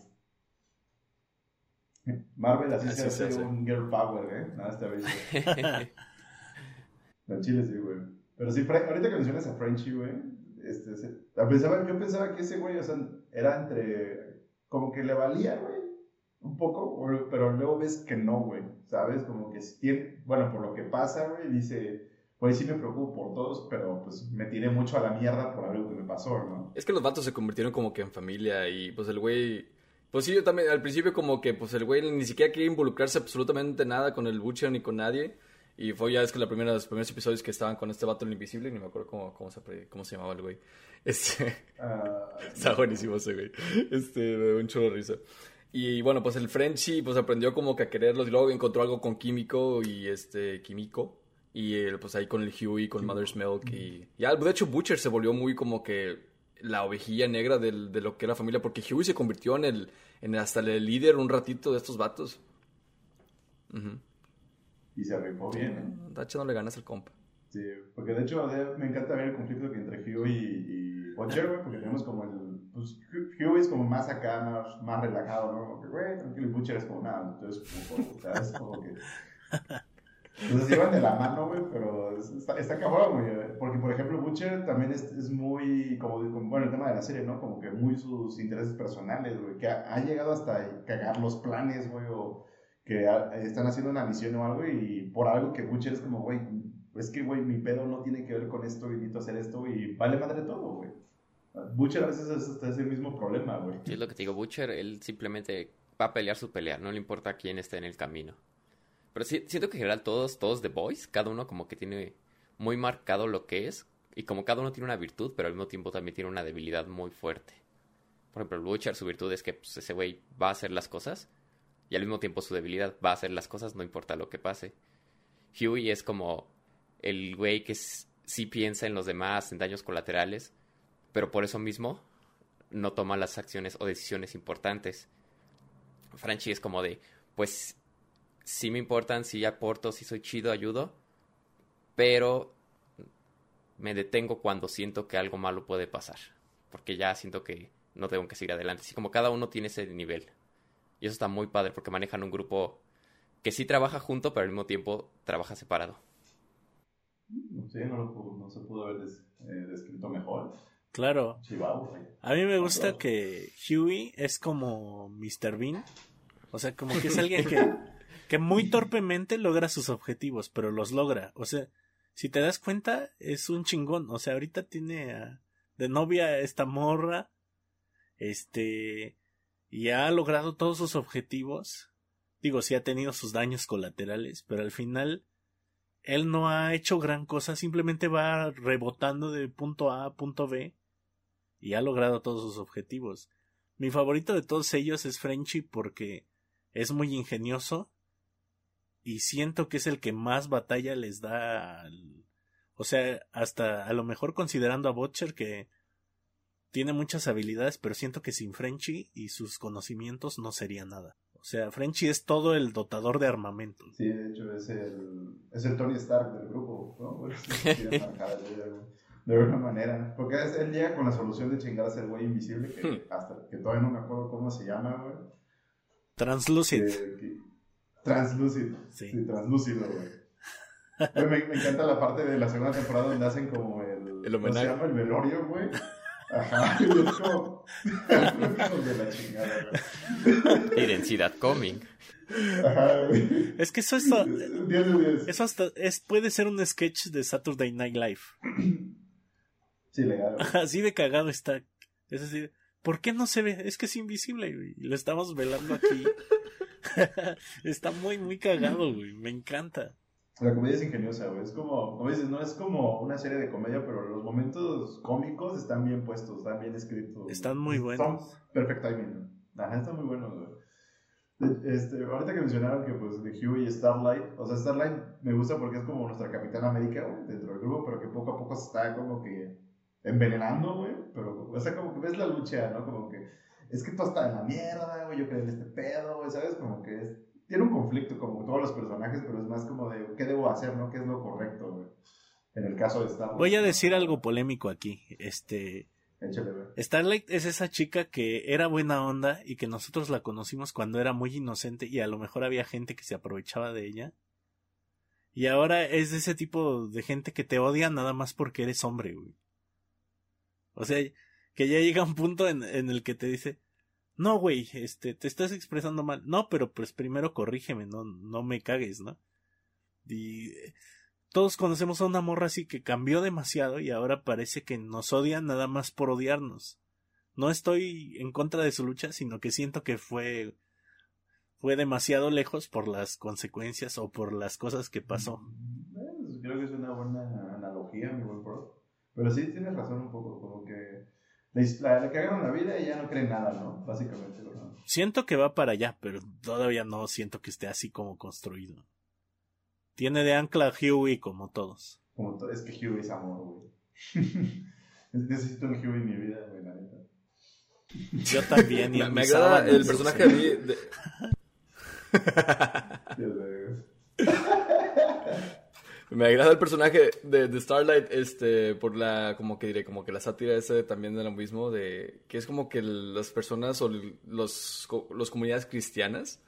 Marvel así, se hace un girl power, ¿eh? Nada, está bien. en Chile sí, güey. Pero sí, ahorita que mencionas a Frenchy, güey, este, pensaba, yo pensaba que ese güey, era entre, como que le valía, güey, un poco, pero luego ves que no, güey, ¿sabes? Como que bueno, por lo que pasa, güey, dice, pues sí me preocupo por todos, pero pues me tiré mucho a la mierda por algo que me pasó, ¿no? Es que los vatos se convirtieron como que en familia y pues el güey... Pues sí, yo también, al principio como que pues el güey ni siquiera quería involucrarse absolutamente nada con el Butcher ni con nadie. Y fue ya es que la primera, los primeros episodios que estaban con este vato el invisible, ni me acuerdo cómo, cómo, se, cómo se llamaba el güey. Este... Uh, está buenísimo ese güey. Este, me un chulo risa. Y bueno, pues el Frenchy pues aprendió como que a quererlos y luego encontró algo con Químico y este Químico. Y pues ahí con el Huey, con Mother's Milk y ya, de hecho Butcher se volvió muy como que la ovejilla negra del, de lo que era la familia porque Huey se convirtió en el, en hasta el líder un ratito de estos vatos. Y se rifó bien, ¿eh? Dacho no le ganas al compa. Sí, porque de hecho me encanta ver el conflicto que entre Huey y, Butcher, güey, porque tenemos como el pues Huey es como más acá, más, más relajado, ¿no? Como que, güey, tranquilo, y Butcher es como nada, entonces, como, ¿sabes? Como que... Entonces llevan de la mano, güey, pero está, está cabrón, güey. Porque, por ejemplo, Butcher también es, es muy, como, bueno, el tema de la serie, ¿no? Como que muy sus intereses personales, güey. Que ha, llegado hasta cagar los planes, güey, o que están haciendo una misión o algo y por algo que Butcher es como, güey, es que, güey, mi pedo no tiene que ver con esto y necesito hacer esto y vale madre todo, güey. Butcher a veces es, el mismo problema, güey. es lo que te digo, Butcher, él simplemente va a pelear su pelea, no le importa quién esté en el camino. Pero sí, siento que en general todos, todos The Boys, cada uno como que tiene muy marcado lo que es, y como cada uno tiene una virtud, pero al mismo tiempo también tiene una debilidad muy fuerte. Por ejemplo, Butcher, su virtud es que pues, ese güey va a hacer las cosas, y al mismo tiempo su debilidad va a hacer las cosas, no importa lo que pase. Huey es como el güey que sí piensa en los demás, en daños colaterales, pero por eso mismo no toma las acciones o decisiones importantes. Franchi es como de, pues sí me importan, sí aporto, sí soy chido, ayudo, pero me detengo cuando siento que algo malo puede pasar, porque ya siento que no tengo que seguir adelante. Así como cada uno tiene ese nivel. Y eso está muy padre porque manejan un grupo que sí trabaja junto, pero al mismo tiempo trabaja separado. Sí, no, se pudo haber eh, descrito mejor. Claro. A mí me gusta que Huey es como Mr. Bean. O sea, como que es alguien que, que muy torpemente logra sus objetivos, pero los logra. O sea, si te das cuenta, es un chingón. O sea, ahorita tiene de novia esta morra. Este. Y ha logrado todos sus objetivos. Digo, sí ha tenido sus daños colaterales, pero al final él no ha hecho gran cosa, simplemente va rebotando de punto A a punto B y ha logrado todos sus objetivos. Mi favorito de todos ellos es Frenchy porque es muy ingenioso y siento que es el que más batalla les da al... O sea, hasta a lo mejor considerando a Butcher que tiene muchas habilidades, pero siento que sin Frenchy y sus conocimientos no sería nada. O sea, Frenchy es todo el dotador de armamento. Sí, de hecho es el, es el Tony Stark del grupo, ¿no? de alguna manera. Porque él llega con la solución de chingar a ser güey invisible, que hmm. hasta que todavía no me acuerdo cómo se llama, güey. Translucid. Translucid. Sí. sí translúcido, güey. me, me, encanta la parte de la segunda temporada donde hacen como el. El homenaje. se llama? El velorio, güey. Ajá, y es como. de la chingada, güey. Identidad coming. Ajá, güey. Es que eso es. Eso hasta es, puede ser un sketch de Saturday Night Live. Así de cagado está. Es decir, ¿por qué no se ve? Es que es invisible, güey. Lo estamos velando aquí. está muy, muy cagado, güey. Me encanta. La comedia es ingeniosa, güey. Es como, como dices, no es como una serie de comedia, pero los momentos cómicos están bien puestos, están bien escritos. Están muy buenos. Son perfect timing. Ajá, están muy buenos, güey. Este, ahorita que mencionaron que pues de Huey y Starlight, o sea, Starlight me gusta porque es como nuestra Capitana América, güey, dentro del grupo, pero que poco a poco se está como que envenenando, güey, pero, o sea, como que ves la lucha, ¿no? Como que, es que todo está en la mierda, güey, yo creo en este pedo, güey, ¿sabes? Como que es, tiene un conflicto como todos los personajes, pero es más como de, ¿qué debo hacer, no? ¿Qué es lo correcto, güey? En el caso de Starlight. Voy a decir algo polémico aquí, este... Échale, güey. Starlight es esa chica que era buena onda y que nosotros la conocimos cuando era muy inocente y a lo mejor había gente que se aprovechaba de ella. Y ahora es de ese tipo de gente que te odia nada más porque eres hombre, güey. O sea, que ya llega un punto en, en el que te dice, no, güey, este, te estás expresando mal. No, pero pues primero corrígeme, no, no me cagues, ¿no? Y eh, todos conocemos a una morra así que cambió demasiado y ahora parece que nos odia nada más por odiarnos. No estoy en contra de su lucha, sino que siento que fue fue demasiado lejos por las consecuencias o por las cosas que pasó. Eh, creo que es una buena analogía, mi buen pro. Pero sí tienes razón un poco, la, le cagaron la vida y ya no creen nada, ¿no? Básicamente, ¿no? Siento que va para allá, pero todavía no siento que esté así como construido. Tiene de ancla a Huey como todos. Como to- es que Huey es amor, güey. Necesito un Huey en mi vida, güey, la neta. Yo también. y Me, me agrada el personaje de- Dios mío. Me agrada el personaje de, Starlight, este, por la, como que diré, como que la sátira ese también de lo mismo, de, que es como que las personas o los, los comunidades cristianas,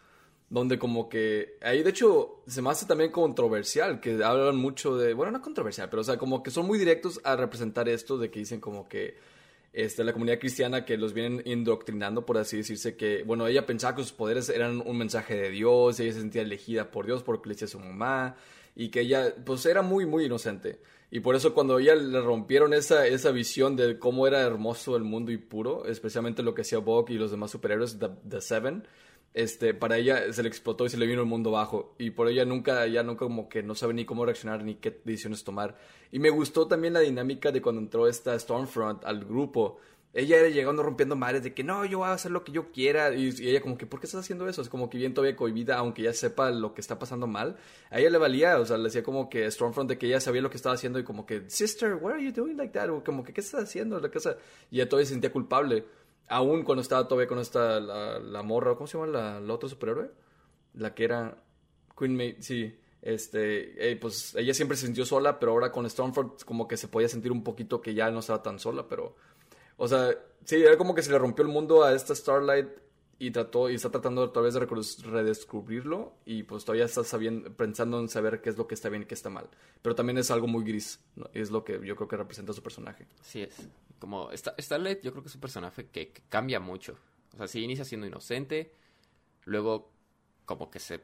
donde como que, ahí de hecho se me hace también controversial, que hablan mucho de, bueno, no controversial, pero o sea, como que son muy directos a representar esto, de que dicen como que, este, la comunidad cristiana que los vienen indoctrinando, por así decirse, que, bueno, ella pensaba que sus poderes eran un mensaje de Dios, ella se sentía elegida por Dios porque le decía a su mamá, y que ella, pues, era muy, muy inocente. Y por eso cuando ella le rompieron esa, esa visión de cómo era hermoso el mundo y puro, especialmente lo que hacía Bog y los demás superhéroes, The, The Seven, este, para ella se le explotó y se le vino el mundo abajo. Y por ella nunca, ya nunca como que no sabe ni cómo reaccionar ni qué decisiones tomar. Y me gustó también la dinámica de cuando entró esta Stormfront al grupo. Ella era llegando rompiendo mares de que no, yo voy a hacer lo que yo quiera. Y, ella como que, ¿por qué estás haciendo eso? Es como que bien todavía cohibida, aunque ya sepa lo que está pasando mal. A ella le valía, o sea, le decía como que Stormfront de que ella sabía lo que estaba haciendo y como que, sister, why are you doing like that? O como que, ¿qué estás haciendo? La casa. Y ella todavía se sentía culpable. Aún cuando estaba todavía con esta, la, morra, ¿cómo se llama la, la otra superhéroe? La que era Queen Maid, sí. Este, pues ella siempre se sintió sola, pero ahora con Stormfront como que se podía sentir un poquito que ya no estaba tan sola, pero... O sea, sí, era como que se le rompió el mundo a esta Starlight y trató y está tratando otra vez de redescubrirlo y pues todavía está sabiendo, pensando en saber qué es lo que está bien y qué está mal. Pero también es algo muy gris, es lo que yo creo que representa su personaje. Sí es. Como Sta- Starlight, yo creo que es un personaje que, que cambia mucho. O sea, sí inicia siendo inocente, luego como que se,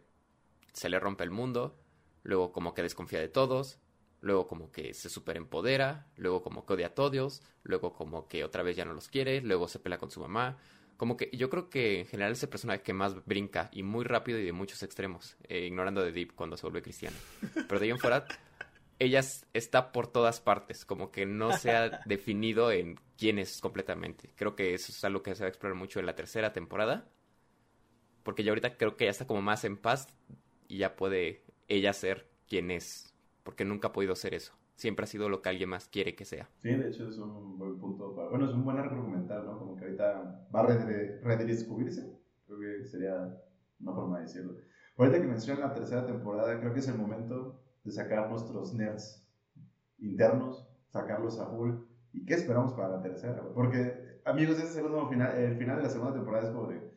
se le rompe el mundo, luego como que desconfía de todos, luego como que se superempodera, luego como que odia a todos, luego como que otra vez ya no los quiere, luego se pelea con su mamá. Como que yo creo que en general es el personaje que más brinca y muy rápido y de muchos extremos, eh, ignorando de Deep cuando se vuelve cristiana. Pero de ahí en fuera, ella es- está por todas partes, como que no se ha definido en quién es completamente. Creo que eso es algo que se va a explorar mucho en la tercera temporada, porque ya ahorita creo que ya está como más en paz y ya puede ella ser quien es, porque nunca ha podido ser eso. Siempre ha sido lo que alguien más quiere que sea. Sí, de hecho es un buen punto. Para, bueno, es un buen argumental, ¿no? Como que ahorita va a redescubrirse. Creo que sería una forma de decirlo. Ahorita que mencionan la tercera temporada, creo que es el momento de sacar nuestros nerds internos, sacarlos a full. ¿Y qué esperamos para la tercera? Porque, amigos, ese segundo final, el final de la segunda temporada es como de.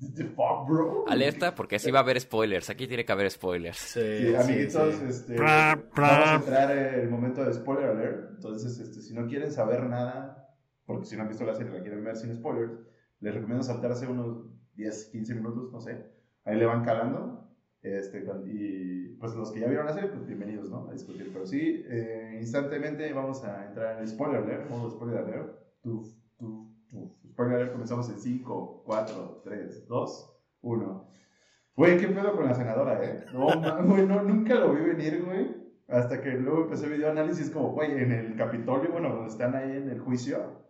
¿The fuck, bro? Alerta, porque así va a haber spoilers. Aquí tiene que haber spoilers. Sí, amiguitos, este, Pra, pra. vamos a entrar en el momento de spoiler alert. Entonces, este, si no quieren saber nada, porque si no han visto la serie y la quieren ver sin spoilers, les recomiendo saltarse unos 10, 15 minutos, no sé. Ahí le van calando. Este, y pues los que ya vieron la serie, pues bienvenidos, ¿no? A discutir. Pero sí, eh, instantemente vamos a entrar en el spoiler alert, modo spoiler alert. Tuf, tuf, tuf. Spoiler alert, comenzamos en 5, 4, 3, 2, 1. Güey, ¿qué pedo con la senadora, eh? No, güey, no, nunca lo vi venir, güey. Hasta que luego empecé el video análisis como, güey, en el Capitolio, bueno, donde están ahí en el juicio,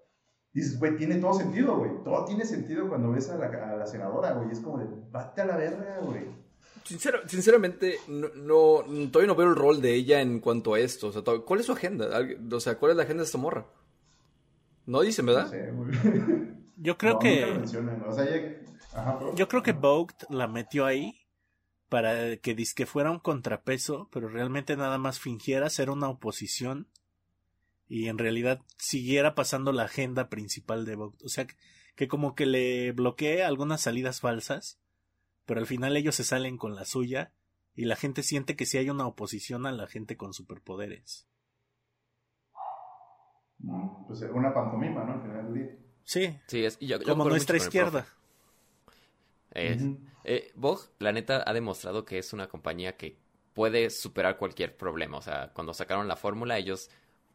dices, güey, tiene todo sentido, güey. Todo tiene sentido cuando ves a la, a la senadora, güey. Es como de, bate a la verga, güey. sinceramente, no, no, todavía no veo el rol de ella en cuanto a esto. O sea, ¿cuál es su agenda? O sea, ¿cuál es la agenda de esta morra? No dicen, ¿verdad? No sé, güey. Yo creo que... O sea, Ajá, Yo creo que Vogue la metió ahí para que que fuera un contrapeso, pero realmente nada más fingiera ser una oposición y en realidad siguiera pasando la agenda principal de Vogt. O sea, que, como que le bloquee algunas salidas falsas, pero al final ellos se salen con la suya y la gente siente que sí hay una oposición a la gente con superpoderes. Pues una pantomima, ¿no? Al final del día. Sí, sí es, como nuestra izquierda. Eh, Vogue, la neta, ha demostrado que es una compañía que puede superar cualquier problema. O sea, cuando sacaron la fórmula, ellos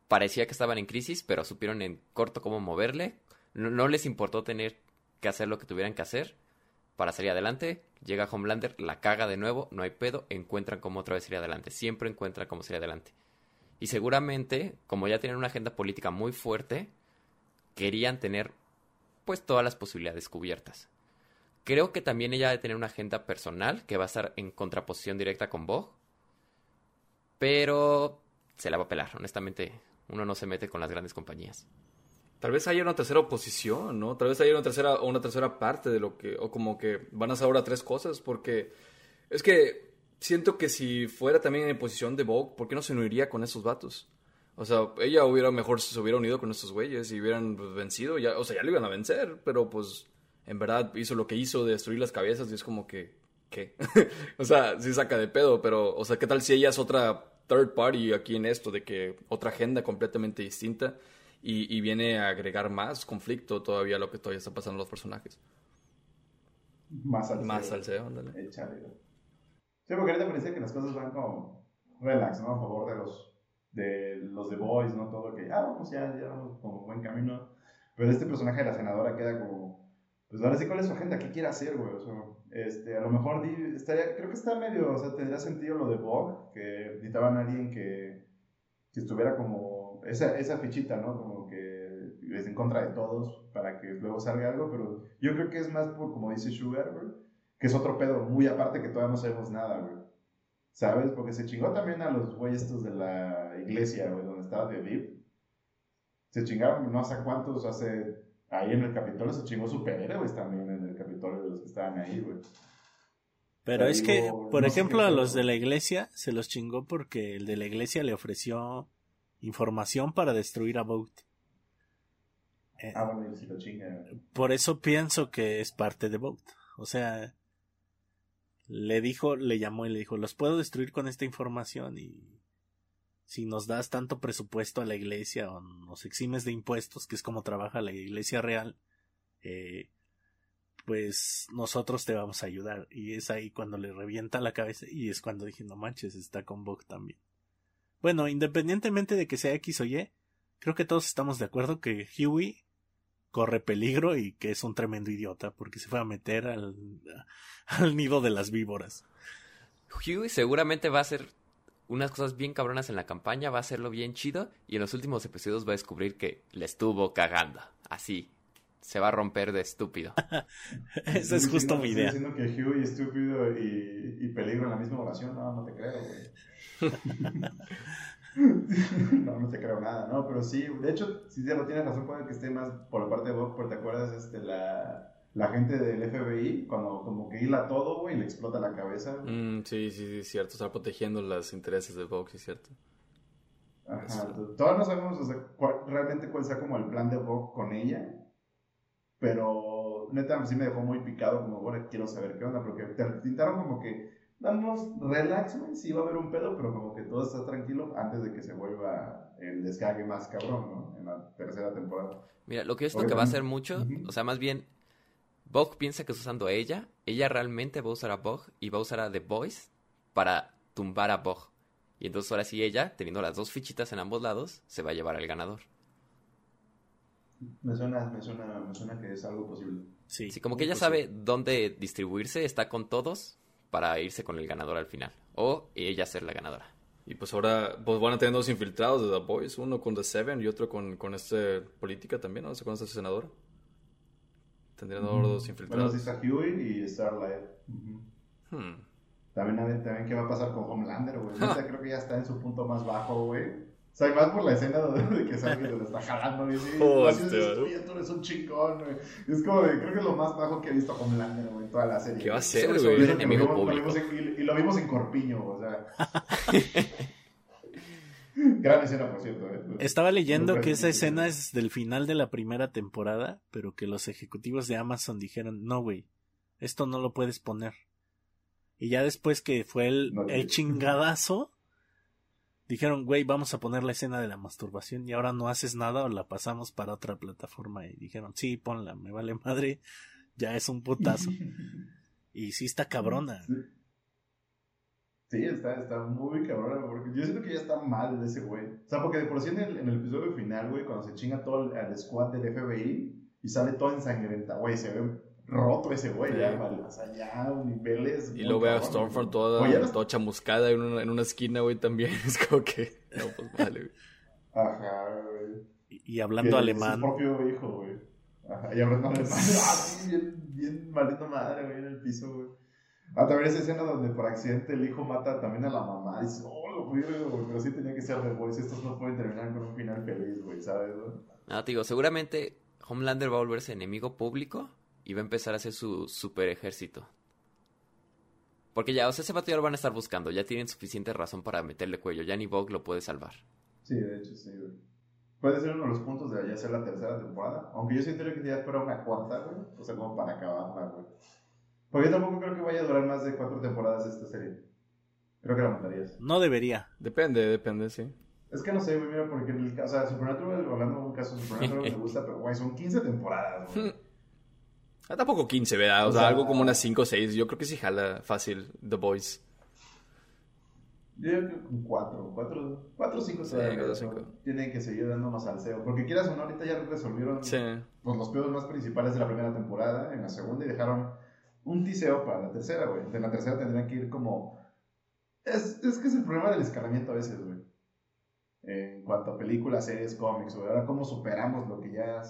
parecía que estaban en crisis, pero supieron en corto cómo moverle. No, les importó tener que hacer lo que tuvieran que hacer para salir adelante. Llega Homelander, la caga de nuevo, no hay pedo, encuentran cómo otra vez salir adelante. Siempre encuentran cómo salir adelante. Y seguramente, como ya tienen una agenda política muy fuerte, querían tener pues todas las posibilidades cubiertas. Creo que también ella debe tener una agenda personal que va a estar en contraposición directa con Vogue. Pero se la va a pelar, honestamente. Uno no se mete con las grandes compañías. Tal vez haya una tercera oposición, ¿no? Tal vez haya una tercera, una tercera parte de lo que, o como que van a hacer ahora tres cosas, porque es que siento que si fuera también en posición de Vogue, ¿por qué no se uniría con esos vatos? O sea, ella hubiera mejor se hubiera unido con estos güeyes y hubieran pues, vencido, ya, o sea, ya lo iban a vencer, pero pues en verdad hizo lo que hizo de destruir las cabezas y es como que, ¿qué? o sea, sí saca de pedo, pero, o sea, ¿qué tal si ella es otra third party aquí en esto, de que otra agenda completamente distinta y, viene a agregar más conflicto todavía a lo que todavía está pasando los personajes? Más al Más al CEO, Sí, porque ahorita parece que las cosas van como relax, ¿no? A favor de los de los The Boys, ¿no? Todo que, ah, pues ya, ya vamos como buen camino. Pero este personaje de la senadora queda como pues ahora sí, ¿cuál es su agenda? ¿Qué quiere hacer, güey? O sea, este, a lo mejor estaría, creo que está medio, o sea, tendría sentido lo de Bog, que necesitaban a alguien que, que estuviera como, esa, esa fichita, ¿no? Como que es en contra de todos para que luego salga algo, pero yo creo que es más por, como dice Sugar, güey, que es otro pedo muy aparte que todavía no sabemos nada, güey. ¿Sabes? Porque se chingó también a los güeyes estos de la iglesia, güey, donde estaba de VIP. Se chingaron no sé cuántos, hace ahí en el Capitolio se chingó superhéroes también en el Capitolio de los que estaban ahí, güey. Pero es que, por ejemplo, a los de la iglesia se los chingó porque el de la iglesia le ofreció información para destruir a Vogt. Eh, ah, bueno, si lo chinga. Por eso pienso que es parte de Vogt. O sea, le dijo, le llamó y le dijo, los puedo destruir con esta información y si nos das tanto presupuesto a la iglesia o nos eximes de impuestos, que es como trabaja la iglesia real, eh, pues nosotros te vamos a ayudar. Y es ahí cuando le revienta la cabeza y es cuando dije, no manches, está con Bog también. Bueno, independientemente de que sea X o Y, creo que todos estamos de acuerdo que Huey corre peligro y que es un tremendo idiota porque se fue a meter al, al nido de las víboras. Huey seguramente va a ser unas cosas bien cabronas en la campaña, va a hacerlo bien chido y en los últimos episodios va a descubrir que le estuvo cagando. Así, se va a romper de estúpido. Esa es justo mi idea. diciendo que Huey estúpido y, y, peligro en la misma oración, no, no te creo, güey. no, no te creo nada, no, pero sí, de hecho, si no tienes razón, puede que esté más por la parte de Bob, porque te acuerdas, este, la la gente del FBI, cuando como que hila todo, güey, le explota la cabeza. Mm, sí, sí, sí, cierto. Está protegiendo los intereses de Vox, es cierto. Ajá. Todavía no sabemos realmente cuál sea como el plan de Vox con ella. Pero neta sí me dejó muy picado, como, bueno, quiero saber qué onda, porque te pintaron como que, vamos, relax, güey, sí va a haber un pedo, pero como que todo está tranquilo antes de que se vuelva el descague más cabrón, ¿no? En la tercera temporada. Mira, lo que es lo que va a hacer mucho, o sea, más bien Bog piensa que está usando a ella, ella realmente va a usar a Bog y va a usar a The Voice para tumbar a Bog. Y entonces ahora sí ella, teniendo las dos fichitas en ambos lados, se va a llevar al ganador. Me suena, me suena, me suena que es algo posible. Sí, sí como que ella sabe dónde distribuirse, está con todos, para irse con el ganador al final. O ella ser la ganadora. Y pues ahora pues van a tener dos infiltrados de The Boys, uno con The Seven y otro con, con este política también, ¿no? con esta senadora. Tendrían ahora dos infiltrados. Bueno, sí está Huey y Starlight. hmm. También, también, ¿qué va a pasar con Homelander, güey? creo que ya está en su punto más bajo, güey. O sea, más por la escena de que Sammy se lo está jalando y dice, oh, así es, tú eres un chingón, güey. Es como de, creo que es lo más bajo que he visto Homelander, güey, toda la serie. ¿Qué va a ser, güey? enemigo público. y, lo vimos en Corpiño, o sea. Gran escena, por cierto. ¿eh? Estaba leyendo que esa escena es del final de la primera temporada, pero que los ejecutivos de Amazon dijeron, no, güey, esto no lo puedes poner. Y ya después que fue el, el chingadazo, dijeron, güey, vamos a poner la escena de la masturbación y ahora no haces nada o la pasamos para otra plataforma. Y dijeron, sí, ponla, me vale madre, ya es un putazo. y sí está cabrona. Sí. está, está muy cabrona, porque yo siento que ya está mal ese güey. O sea, porque de por sí en el, en el episodio final, güey, cuando se chinga todo el, el squad del FBI y sale todo ensangrentado, güey, se ve roto ese güey, ya, o sea, ya niveles. Y luego ve a Stormfront toda, toda chamuscada en una, en una esquina, güey, también. Es como que, no, pues vale, güey. Ajá, güey. Y, hablando alemán. Su propio hijo, güey. Ajá, y hablando alemán. ah, bien, bien maldito madre, güey, en el piso, güey. Ah, también esa escena donde por accidente el hijo mata también a la mamá. Y dice, oh, lo güey, pero sí tenía que ser de boys. Estos no pueden terminar con un final feliz, güey, ¿sabes? No, te digo, seguramente Homelander va a volverse enemigo público y va a empezar a hacer su super ejército. Porque ya, o sea, ese vato ya lo van a estar buscando, ya tienen suficiente razón para meterle cuello, ya ni Vogue lo puede salvar. Sí, de hecho, sí, güey. Puede ser uno de los puntos de ya ser la tercera temporada, aunque yo siento que ya fuera una cuarta, güey, o sea, como para acabarla, güey. Porque yo tampoco creo que vaya a durar más de cuatro temporadas esta serie. Creo que la matarías. No debería. Depende, depende, sí. Es que no sé, güey, mira, porque en el caso, o sea, Supernatural, hablando de un caso, Supernatural me gusta, pero, güey, son 15 temporadas, güey. Ah, tampoco 15, ¿verdad? O, sea, algo como unas 5 o 6. Yo creo que sí jala fácil The Boys. Yo creo que con 4, 4, 4 o 5 Tienen que seguir dando más salseo. Porque quieras o no, ahorita ya resolvieron pues, los pedos más principales de la primera temporada. En la segunda y dejaron un tiseo para la tercera, güey. En la tercera tendrían que ir como. Es, es que es el problema del escalamiento a veces, güey. En cuanto a películas, series, cómics, güey. Ahora, ¿cómo superamos lo que ya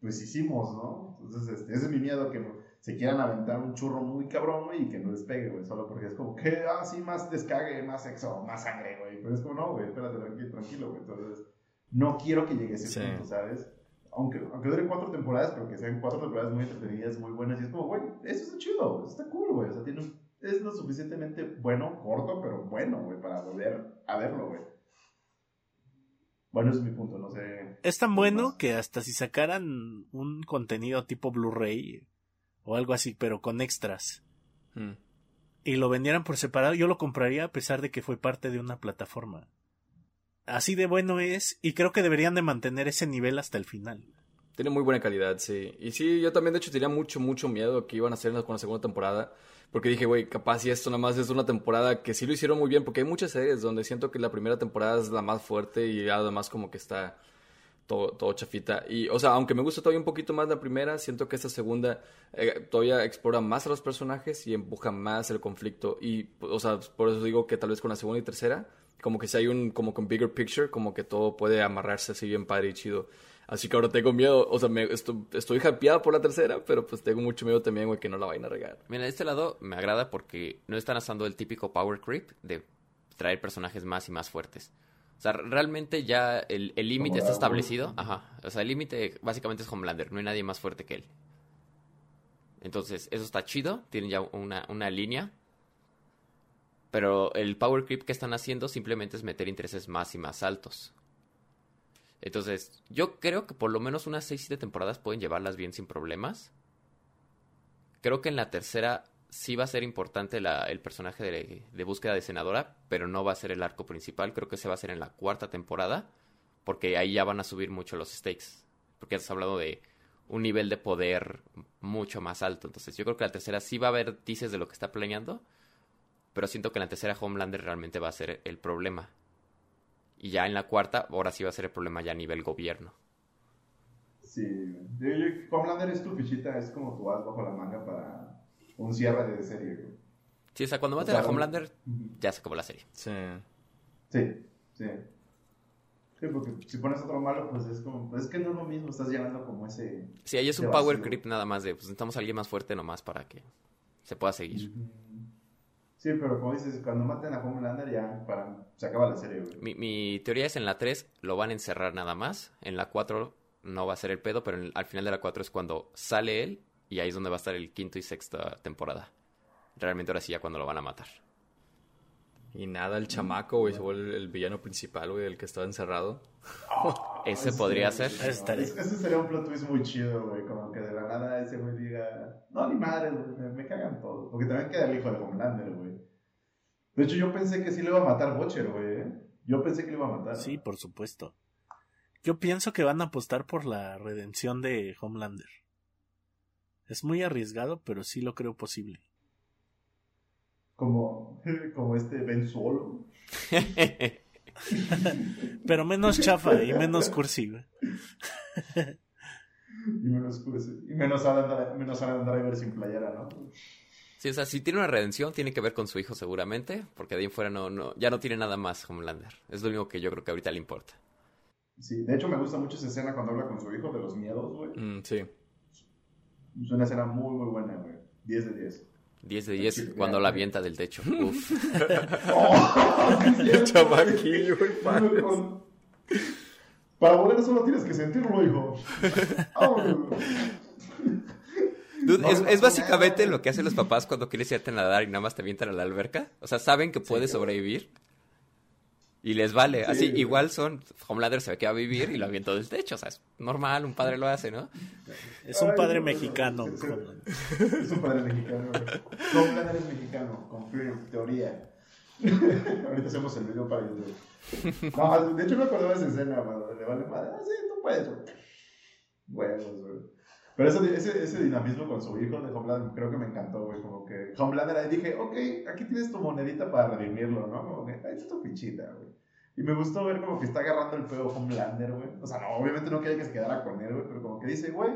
pues hicimos, ¿no? Entonces, este, ese es mi miedo, que se quieran aventar un churro muy cabrón, güey, y que no les pegue, güey, solo porque es como que, ah, sí, más descague, más sexo, más sangre, güey, pero es como, no, güey, espérate, tranquilo, tranquilo, güey, entonces, no quiero que llegue ese punto, ¿sabes? Aunque, aunque dure cuatro temporadas, pero que sean cuatro temporadas muy entretenidas, muy buenas, y es como, güey, eso está chido, eso está cool, güey, o sea, tiene es lo suficientemente bueno, corto, pero bueno, güey, para volver a verlo, güey. Bueno, ese es mi punto, no sé. Es tan bueno que hasta si sacaran un contenido tipo Blu-ray o algo así, pero con extras, hmm. y lo vendieran por separado, yo lo compraría a pesar de que fue parte de una plataforma. Así de bueno es, y creo que deberían de mantener ese nivel hasta el final. Tiene muy buena calidad, sí. Y sí, yo también de hecho tenía mucho, mucho miedo que iban a hacer con la segunda temporada. Porque dije, güey, capaz si esto nada más es una temporada que sí lo hicieron muy bien, porque hay muchas series donde siento que la primera temporada es la más fuerte y además como que está todo, todo chafita. Y, o sea, aunque me gusta todavía un poquito más la primera, siento que esta segunda eh, todavía explora más a los personajes y empuja más el conflicto. Y, o sea, por eso digo que tal vez con la segunda y tercera, como que si hay un, como con bigger picture, como que todo puede amarrarse así bien padre y chido. Así que ahora tengo miedo, o sea, me, estoy, estoy por la tercera, pero pues tengo mucho miedo también, güey, que no la vayan a regar. Mira, de este lado me agrada porque no están haciendo el típico power creep de traer personajes más y más fuertes. O sea, realmente ya el límite está establecido. Ajá. O sea, el límite básicamente es Homelander. No hay nadie más fuerte que él. Entonces, eso está chido. Tienen ya una, una línea. Pero el power creep que están haciendo simplemente es meter intereses más y más altos. Entonces, yo creo que por lo menos unas 6-7 temporadas pueden llevarlas bien sin problemas. Creo que en la tercera sí va a ser importante el personaje de, búsqueda de senadora, pero no va a ser el arco principal. Creo que se va a hacer en la cuarta temporada, porque ahí ya van a subir mucho los stakes. Porque has hablado de un nivel de poder mucho más alto. Entonces, yo creo que la tercera sí va a haber tices de lo que está planeando, pero siento que en la tercera Homelander realmente va a ser el problema. Y ya en la cuarta, ahora sí va a ser el problema ya a nivel gobierno. Sí, yo, Homelander es tu fichita, es como tu as bajo la manga para un cierre de serie. Sí, o sea, cuando maten O sea, a Homelander, ya se acabó la serie. Sí. Sí, sí. Sí, porque si pones otro malo, pues es como, pues es que no es lo mismo, estás llenando como ese... Sí, ahí es un power creep nada más de, pues necesitamos a alguien más fuerte nomás para que se pueda seguir. Sí, pero como dices, cuando maten a Homelander ya para, se acaba la serie, güey. Mi, mi teoría es en la 3 lo van a encerrar nada más, en la 4 no va a ser el pedo, pero en- al final de la 4 es cuando sale él y ahí es donde va a estar el quinto y sexta temporada. Realmente ahora sí ya cuando lo van a matar. Y nada, el chamaco, güey, se vuelve el, el villano principal, güey, el que estaba encerrado. Ese podría ser. Ese estaría- Es- Ese sería un plot twist muy chido, güey. Como que de la nada ese güey diga, no, ni madre, güey, me, me cagan todos. Porque también queda el hijo de Homelander, güey. De hecho, yo pensé que sí le iba a matar Butcher, güey. ¿eh? Yo pensé que le iba a matar. Sí, por supuesto. Yo pienso que van a apostar por la redención de Homelander. Es muy arriesgado, pero sí lo creo posible. Como, como este Ben Solo. Pero menos chafa y menos cursi, güey. Y menos, y menos, Adam, menos Adam Driver sin playera, ¿no? Sí, o sea, si tiene una redención, tiene que ver con su hijo seguramente, porque de ahí en fuera no, no, ya no tiene nada más Homelander. Es lo único que yo creo que ahorita le importa. Sí, de hecho me gusta mucho esa escena cuando habla con su hijo de los miedos, güey. Mm, sí. Es una escena muy, muy buena, güey. 10 de 10. 10 de 10 Sí, cuando la avienta del techo. Uf. El chamaquillo, güey, Para volar solo tienes que sentirlo, hijo. Vámonos. Dude, No, es, no, es básicamente no. lo que hacen los papás cuando quieres irte a nadar y nada más te avientan a la alberca. O sea, saben que puedes Sí. sobrevivir y les vale. Sí, Así, güey. igual son. Homelander se ve que va a vivir y lo avientó del techo. O sea, es normal, un padre lo hace, ¿no? Es un Ay, padre no, mexicano. sí. Homelander. Es un padre mexicano. Homelander es mexicano, confirm, teoría. Ahorita hacemos el video para YouTube. No, de hecho me acordaba de esa escena, güey, donde le vale madre. Ah, sí, tú puedes, güey. Huevos, güey. Pero ese, ese, ese dinamismo con su hijo de Homelander creo que me encantó, güey. Como que Homelander ahí dije, ok, aquí tienes tu monedita para redimirlo, ¿no? Como que, ahí está tu fichita, güey. Y me gustó ver como que está agarrando el pedo Homelander, güey. O sea, no, obviamente no quería que se quedara con él, güey, pero como que dice, güey,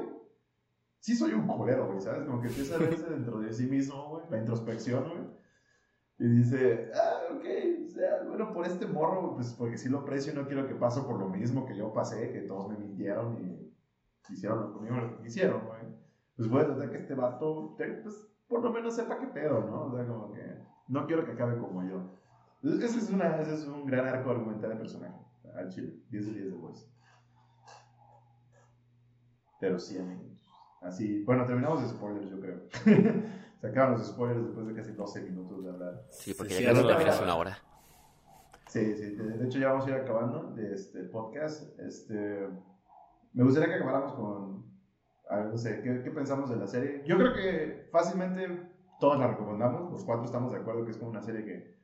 sí soy un culero, güey, ¿sabes? Como que empieza a verse dentro de sí mismo, güey, la introspección, güey. Y dice, ah, ok, o sea, bueno, por este morro, pues porque sí lo aprecio y no quiero que pase por lo mismo que yo pasé, que todos me mintieron y hicieron lo conmigo lo que quisieron, güey. Pues voy a tratar que este vato, pues, por lo menos sepa qué pedo, ¿no? O sea, como que no quiero que acabe como yo. Entonces, Ese es, una, ese es un gran arco argumental de personaje, al chile, 10 de 10 de voice. Pero sí, amigos. Así, bueno, terminamos de spoilers, yo creo. Se acaban los spoilers después de casi 12 minutos de hablar. Sí, porque Sí, ya casi sí, terminas una hora. Sí, sí, de, de hecho ya vamos a ir acabando de este podcast. Este, me gustaría que acabáramos con, a ver, no sé, ¿qué, qué pensamos de la serie? Yo creo que fácilmente todos la recomendamos, los cuatro estamos de acuerdo que es como una serie que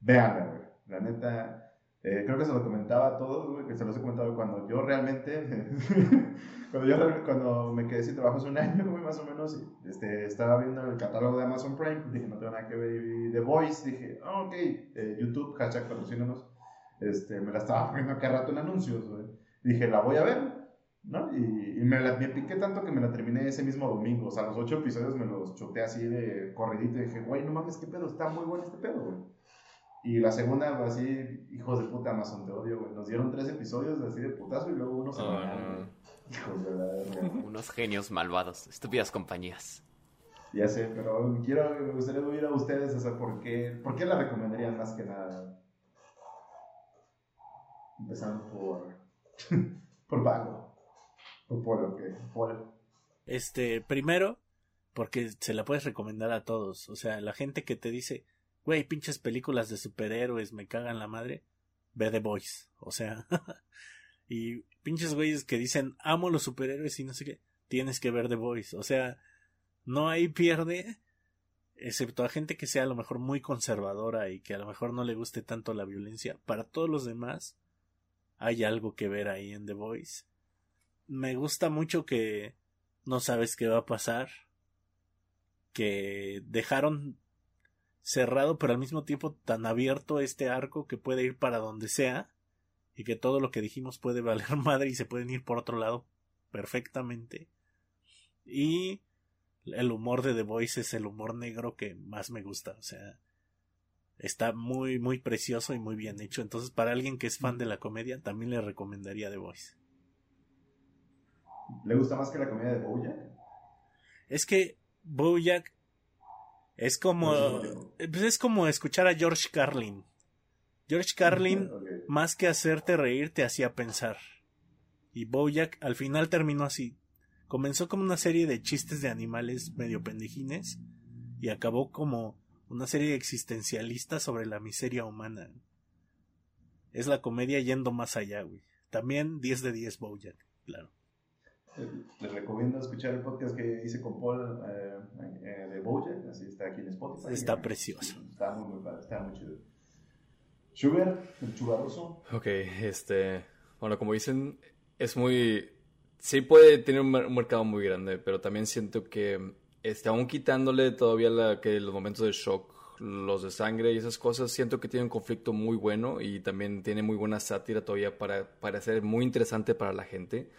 veanla. La neta, eh, creo que se lo comentaba a todos, que se los he comentado cuando yo realmente, cuando yo cuando me quedé sin trabajo hace un año, más o menos, este, estaba viendo el catálogo de Amazon Prime, dije, no tengo nada que ver, y The Voice, dije, ah, ok, eh, YouTube, hashtag patrocínanos, este, me la estaba poniendo cada rato en anuncios, güey. Dije, la voy a ver, ¿no? Y, y me la me piqué tanto que me la terminé ese mismo domingo, o sea, los ocho episodios me los choteé así de corridito, y dije, güey, no mames, qué pedo, está muy bueno este pedo, güey. Y la segunda, así, hijos de puta Amazon, te odio, güey. Nos dieron tres episodios así de putazo y luego uno se Ah, no. Hijos de la. Unos genios malvados, estúpidas compañías. Ya sé, pero quiero, me gustaría oír a ustedes, o sea, ¿por qué, por qué la recomendarían más que nada? Empezando por, por Vago. Polo, que. Este, primero, porque se la puedes recomendar a todos. O sea, la gente que te dice, güey, pinches películas de superhéroes, me cagan la madre, ve The Boys. O sea, y pinches güeyes que dicen, amo los superhéroes y no sé qué, tienes que ver The Boys. O sea, no hay pierde, excepto a gente que sea a lo mejor muy conservadora y que a lo mejor no le guste tanto la violencia. Para todos los demás, hay algo que ver ahí en The Voice. Me gusta mucho que no sabes qué va a pasar. Que dejaron cerrado, pero al mismo tiempo tan abierto este arco que puede ir para donde sea. Y que todo lo que dijimos puede valer madre y se pueden ir por otro lado perfectamente. Y el humor de The Voice es el humor negro que más me gusta. O sea, está muy, muy precioso y muy bien hecho. Entonces, para alguien que es fan de la comedia, también le recomendaría The Voice. ¿Le gusta más que la comedia de Bojack? Es que Bojack es como, pues es como escuchar a George Carlin. George Carlin, más que hacerte reír, te hacía pensar. Y Bojack al final terminó así. Comenzó como una serie de chistes de animales medio pendejines y acabó como una serie existencialista sobre la miseria humana. Es la comedia yendo más allá, güey. También 10 de 10 Bojack, claro. Les recomiendo escuchar el podcast que hice con Paul eh, eh, de Bojack, así está aquí en Spotify. Está precioso. Está muy, muy padre, está muy chido. Sugar, el chugarroso. Ok, este, bueno, como dicen, es muy, sí puede tener un, mercado muy grande, pero también siento que, este, aún quitándole todavía la, que los momentos de shock, los de sangre y esas cosas, siento que tiene un conflicto muy bueno y también tiene muy buena sátira todavía para, para ser muy interesante para la gente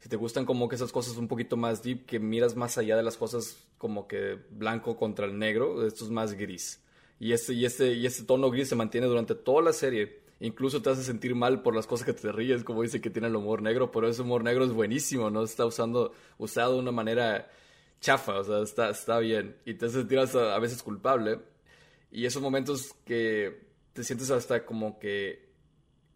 si te gustan como que esas cosas un poquito más deep, que miras más allá de las cosas como que blanco contra el negro, esto es más gris. Y este, y este, y este tono gris se mantiene durante toda la serie. Incluso te hace sentir mal por las cosas que te ríes, como dice que tiene el humor negro, pero ese humor negro es buenísimo, ¿no? Está usando, usado de una manera chafa, o sea, está, está bien. Y te hace sentir a, a veces culpable. Y esos momentos que te sientes hasta como que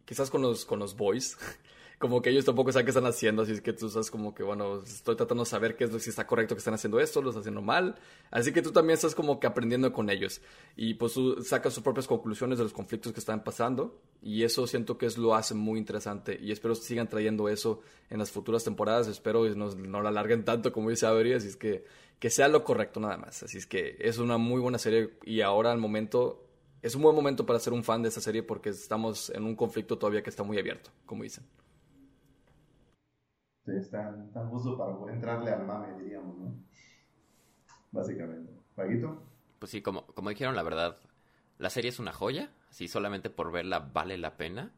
quizás con los, con los boys, como que ellos tampoco saben qué están haciendo, así que tú estás como que, bueno, estoy tratando de saber qué es lo si está correcto que están haciendo esto, lo están haciendo mal, así que tú también estás como que aprendiendo con ellos. Y pues tú sacas sus propias conclusiones de los conflictos que están pasando y eso siento que es lo hace muy interesante y espero sigan trayendo eso en las futuras temporadas, espero y no, no la alarguen tanto como dice Avery, así es que que sea lo correcto nada más, así es que es una muy buena serie y ahora al momento es un buen momento para ser un fan de esta serie porque estamos en un conflicto todavía que está muy abierto, como dicen. Están, tan justo para entrarle al mame, diríamos, ¿no? Básicamente. ¿Paguito? Pues sí, como, como dijeron, la verdad, la serie es una joya. Así solamente por verla vale la pena.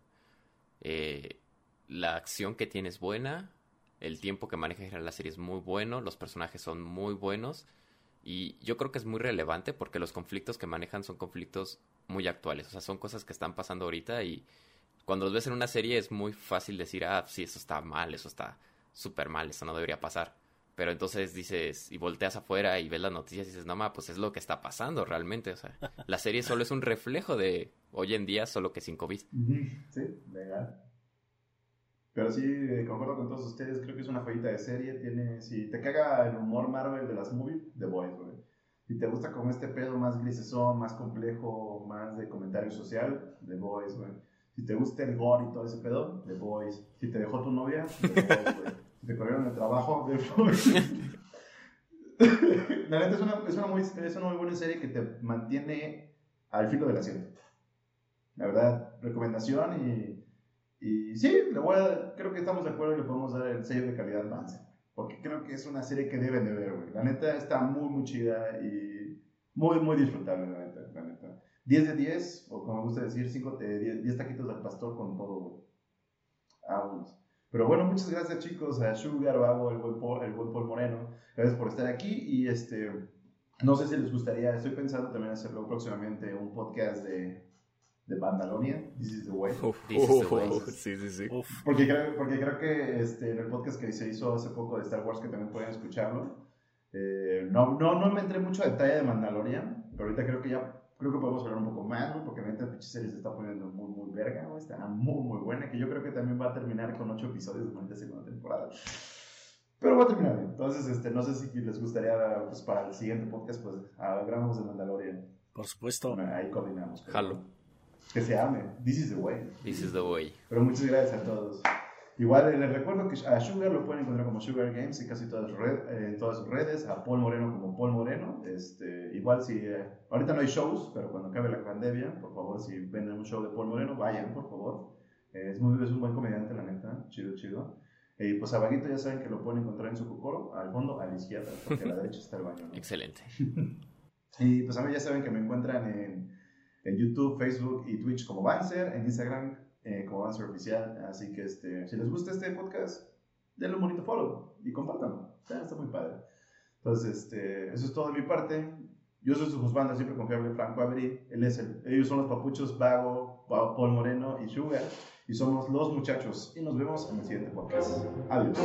Eh, la acción que tiene es buena. El tiempo que maneja la serie es muy bueno. Los personajes son muy buenos. Y yo creo que es muy relevante porque los conflictos que manejan son conflictos muy actuales. O sea, son cosas que están pasando ahorita y cuando los ves en una serie es muy fácil decir, ah, sí, eso está mal, eso está súper mal, eso no debería pasar. Pero entonces dices, y volteas afuera y ves las noticias y dices, no, ma, pues es lo que está pasando realmente. O sea, la serie solo es un reflejo de hoy en día, solo que sin COVID. Sí, legal. Pero sí, eh, concuerdo con todos ustedes, creo que es una joyita de serie. Tiene, si te caga el humor Marvel de las movies, The Boys, güey. Si te gusta como este pedo más grisesón, más complejo, más de comentario social, The Boys, güey. Si te gusta el gore y todo ese pedo, The Boys. Si te dejó tu novia, The Boys, güey te corrieron el trabajo. la neta es una, es, una muy, es una muy buena serie que te mantiene al filo del asiento. La verdad, recomendación y, y sí, le voy a, creo que estamos de acuerdo le podemos dar el sello de calidad Vance. Porque creo que es una serie que deben de ver, güey. La neta está muy, muy chida y muy, muy disfrutable, la neta. La neta. 10 de 10, o como me gusta decir, 5 de 10, taquitos al pastor con todo, güey. Pero bueno, muchas gracias chicos, a Sugar, Babo, el buen Paul, el buen Paul Moreno. Gracias por estar aquí y este, no sé si les gustaría, estoy pensando también hacerlo próximamente un podcast de, de Mandalorian, This is the Way. This is the way. sí, sí, sí. Porque creo, porque creo que este, en el podcast que se hizo hace poco de Star Wars, que también pueden escucharlo, eh, no, no, no me entré mucho a detalle de Mandalorian, pero ahorita creo que ya creo que podemos hablar un poco más, ¿no? Porque la neta, pinche serie se está poniendo muy, muy verga, ¿no? Está muy, muy buena, que yo creo que también va a terminar con ocho episodios durante la segunda temporada. Pero va a terminar bien. Entonces, este, no sé si les gustaría, pues, para el siguiente podcast, pues, hablamos de Mandalorian. Por supuesto. Bueno, ahí coordinamos. Jalo. Que se ame. This is the way. This is the way. Pero muchas gracias a todos. Igual les recuerdo que a Sugar lo pueden encontrar como Sugar Games en casi todas, red, en todas sus redes, a Paul Moreno como Paul Moreno. Este, igual si eh, ahorita no hay shows, pero cuando acabe la pandemia, por favor, si ven un show de Paul Moreno, vayan, por favor. es, muy, es un buen comediante, la neta, chido, chido. Y pues a Vaguito ya saben que lo pueden encontrar en su cocoro, al fondo, a la izquierda, porque a la derecha está el baño. Excelente. y pues a mí ya saben que me encuentran en, en YouTube, Facebook y Twitch como Banzer, en Instagram eh, como avance oficial. Así que este, si les gusta este podcast, denle un bonito follow y compártanlo. está muy padre. Entonces, este, eso es todo de mi parte. Yo soy su juzgando siempre confiable, Franco Avery. Él es el, ellos son los papuchos Vago, Paul Moreno y Sugar. Y somos los muchachos. Y nos vemos en el siguiente podcast. Adiós.